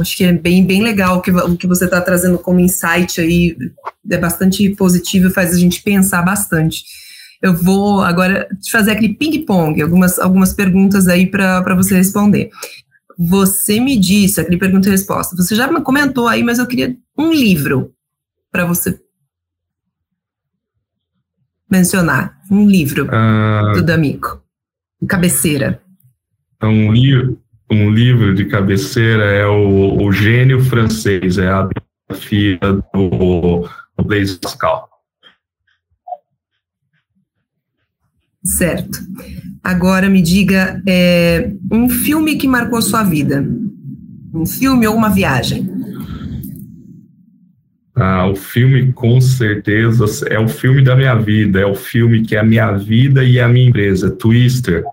Acho que é bem, bem legal o que, o que você está trazendo como insight aí, é bastante positivo e faz a gente pensar bastante. Eu vou agora te fazer aquele ping-pong, algumas, algumas perguntas aí para você responder. Você me disse, aquele pergunta e resposta, você já me comentou aí, mas eu queria um livro para você mencionar. Um livro uh, do D'Amico, cabeceira. Um livro um livro de cabeceira é o, o Gênio Francês, é a biografia do, do Blaise Pascal. Certo. Agora me diga é, um filme que marcou sua vida. Um filme ou uma viagem. Ah, o filme com certeza é o filme da minha vida, é o filme que é a minha vida e a minha empresa, Twister.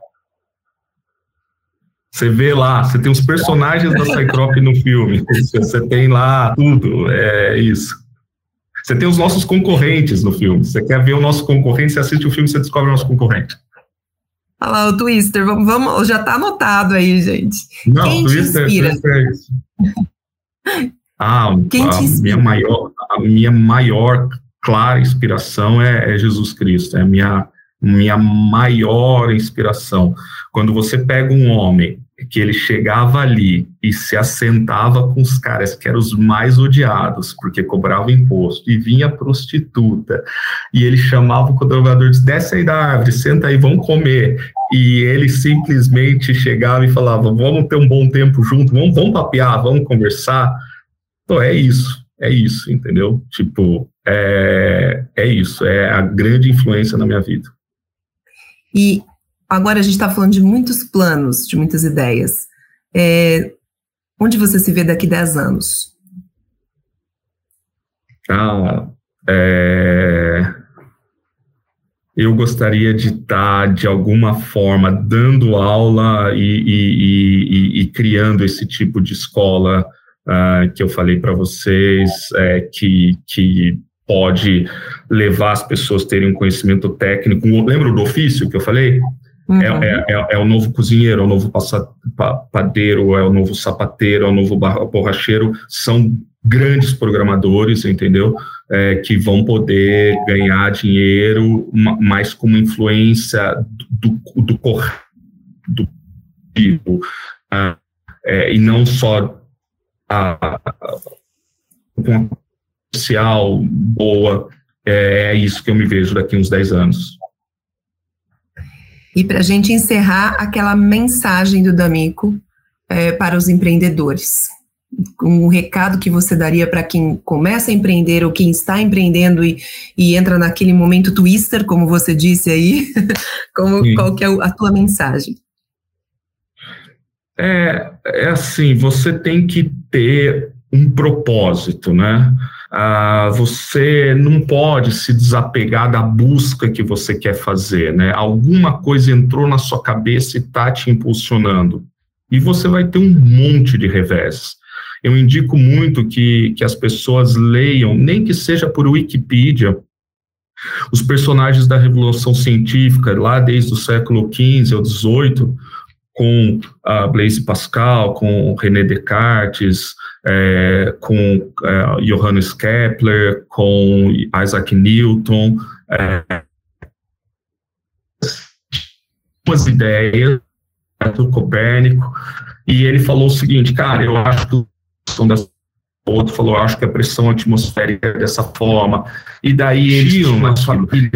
Você vê lá, você tem os personagens da Cyclope no filme, você tem lá tudo, é isso. Você tem os nossos concorrentes no filme. Você quer ver o nosso concorrente, você assiste o filme, você descobre o nosso concorrente. Olha lá, o Twister, vamos, vamos, já tá anotado aí, gente. Não, Quem Twister, te inspira? Twister é isso. Ah, Quem a, minha maior, a minha maior clara inspiração é, é Jesus Cristo, é a minha, minha maior inspiração. Quando você pega um homem que ele chegava ali e se assentava com os caras que eram os mais odiados, porque cobravam imposto, e vinha prostituta, e ele chamava o codrovador, disse, desce aí da árvore, senta aí, vamos comer, e ele simplesmente chegava e falava, vamos ter um bom tempo junto, vamos, vamos papear, vamos conversar, então é isso, é isso, entendeu? Tipo, é, é isso, é a grande influência na minha vida. E agora a gente está falando de muitos planos, de muitas ideias. É, onde você se vê daqui 10 anos? Ah, é... Eu gostaria de estar, de alguma forma, dando aula e, e, e, e criando esse tipo de escola uh, que eu falei para vocês, é, que, que pode levar as pessoas a terem um conhecimento técnico. Lembra do ofício que eu falei? Uhum. É, é, é, o novo cozinheiro, é o novo padeiro, é o novo sapateiro, é o novo borracheiro, são grandes programadores, entendeu? É, que vão poder ganhar dinheiro, mais com uma influência do, do, do, tipo, é, e não só a, uma social boa, é, é isso que eu me vejo daqui uns 10 anos. E para a gente encerrar aquela mensagem do D'Amico é, para os empreendedores, um recado que você daria para quem começa a empreender ou quem está empreendendo e, e entra naquele momento twister, como você disse aí, como, qual que é a tua mensagem? É, é assim, você tem que ter um propósito, né? Ah, você não pode se desapegar da busca que você quer fazer, né? Alguma coisa entrou na sua cabeça e está te impulsionando. E você vai ter um monte de revés. Eu indico muito que, que as pessoas leiam, nem que seja por Wikipedia, os personagens da Revolução Científica, lá desde o século XV ou XVIII, com a Blaise Pascal, com René Descartes, é, com é, Johannes Kepler, com Isaac Newton, é, umas ideias do Copérnico, e ele falou o seguinte, cara, eu acho que das outro falou, acho que a pressão atmosférica é dessa forma, e daí eles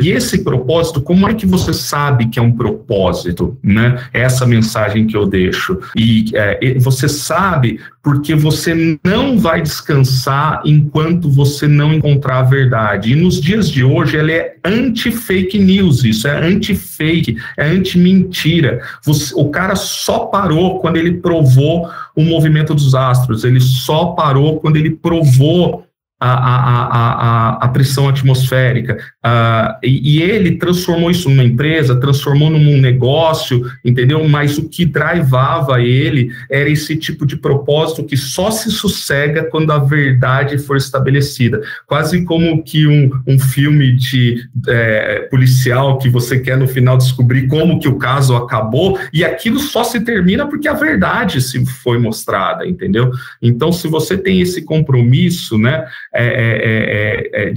e esse propósito, como é que você sabe que é um propósito, né? Essa mensagem que eu deixo, e é, você sabe porque você não vai descansar enquanto você não encontrar a verdade, e nos dias de hoje ela é anti-fake news, isso é anti-fake, é anti-mentira, o cara só parou quando ele provou o movimento dos astros, ele só parou quando ele provou a, a, a, a, pressão atmosférica. Uh, e, e, ele transformou isso numa empresa, transformou num negócio, entendeu? Mas o que drivava ele era esse tipo de propósito que só se sossega quando a verdade for estabelecida. Quase como que um, um filme de é, policial que você quer no final descobrir como que o caso acabou, e aquilo só se termina porque a verdade se foi mostrada, entendeu? Então, se você tem esse compromisso, né? É é, é, é,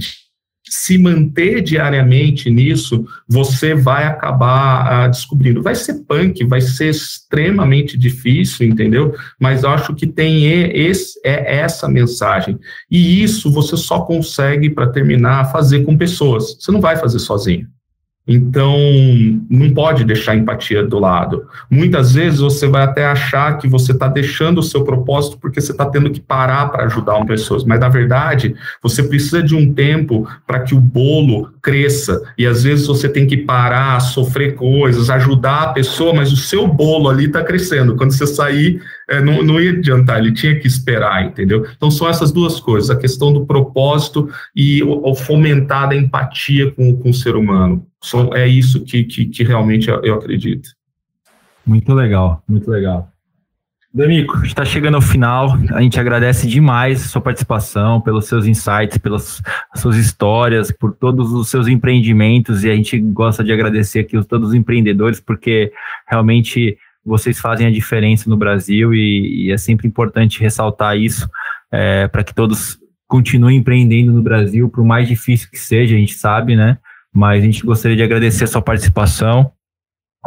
se manter diariamente nisso, você vai acabar ah, descobrindo. Vai ser punk, vai ser extremamente difícil, entendeu? Mas acho que tem esse, é essa mensagem. E isso você só consegue, para terminar, fazer com pessoas. Você não vai fazer sozinho. Então, não pode deixar a empatia do lado. Muitas vezes você vai até achar que você está deixando o seu propósito porque você está tendo que parar para ajudar uma pessoa, mas na verdade você precisa de um tempo para que o bolo cresça. E às vezes você tem que parar, sofrer coisas, ajudar a pessoa, mas o seu bolo ali está crescendo. Quando você sair, é, não, não ia adiantar, ele tinha que esperar, entendeu? Então são essas duas coisas, a questão do propósito e o, o fomentar a empatia com, com o ser humano. É isso que, que, que realmente eu, acredito. Muito legal, muito legal. Danico, está chegando ao final. A gente agradece demais a sua participação, pelos seus insights, pelas suas histórias, por todos os seus empreendimentos. E a gente gosta de agradecer aqui a todos os empreendedores, porque realmente vocês fazem a diferença no Brasil e, e é sempre importante ressaltar isso é, para que todos continuem empreendendo no Brasil, por mais difícil que seja, a gente sabe, né? Mas a gente gostaria de agradecer a sua participação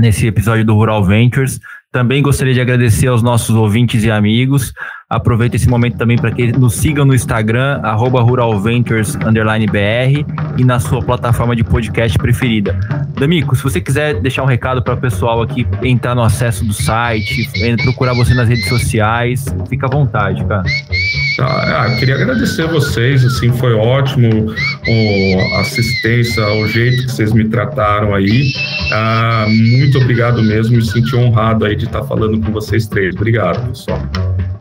nesse episódio do Rural Ventures. Também gostaria de agradecer aos nossos ouvintes e amigos. Aproveita esse momento também para que nos sigam no Instagram, ruralventures_br e na sua plataforma de podcast preferida. D'Amico, se você quiser deixar um recado para o pessoal aqui entrar no acesso do site, procurar você nas redes sociais, fica à vontade, cara. Ah, ah queria agradecer a vocês, assim, foi ótimo a assistência, o jeito que vocês me trataram aí. Ah, muito obrigado mesmo, me senti honrado aí de estar falando com vocês três. Obrigado, pessoal.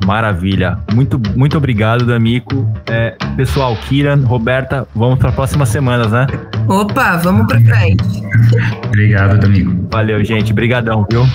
Maravilha. Muito, muito obrigado, D'Amico. É, pessoal, Kiran, Roberta, vamos para as próximas semanas, né? Opa, vamos para frente. obrigado, D'Amico. Valeu, gente. Obrigadão, viu?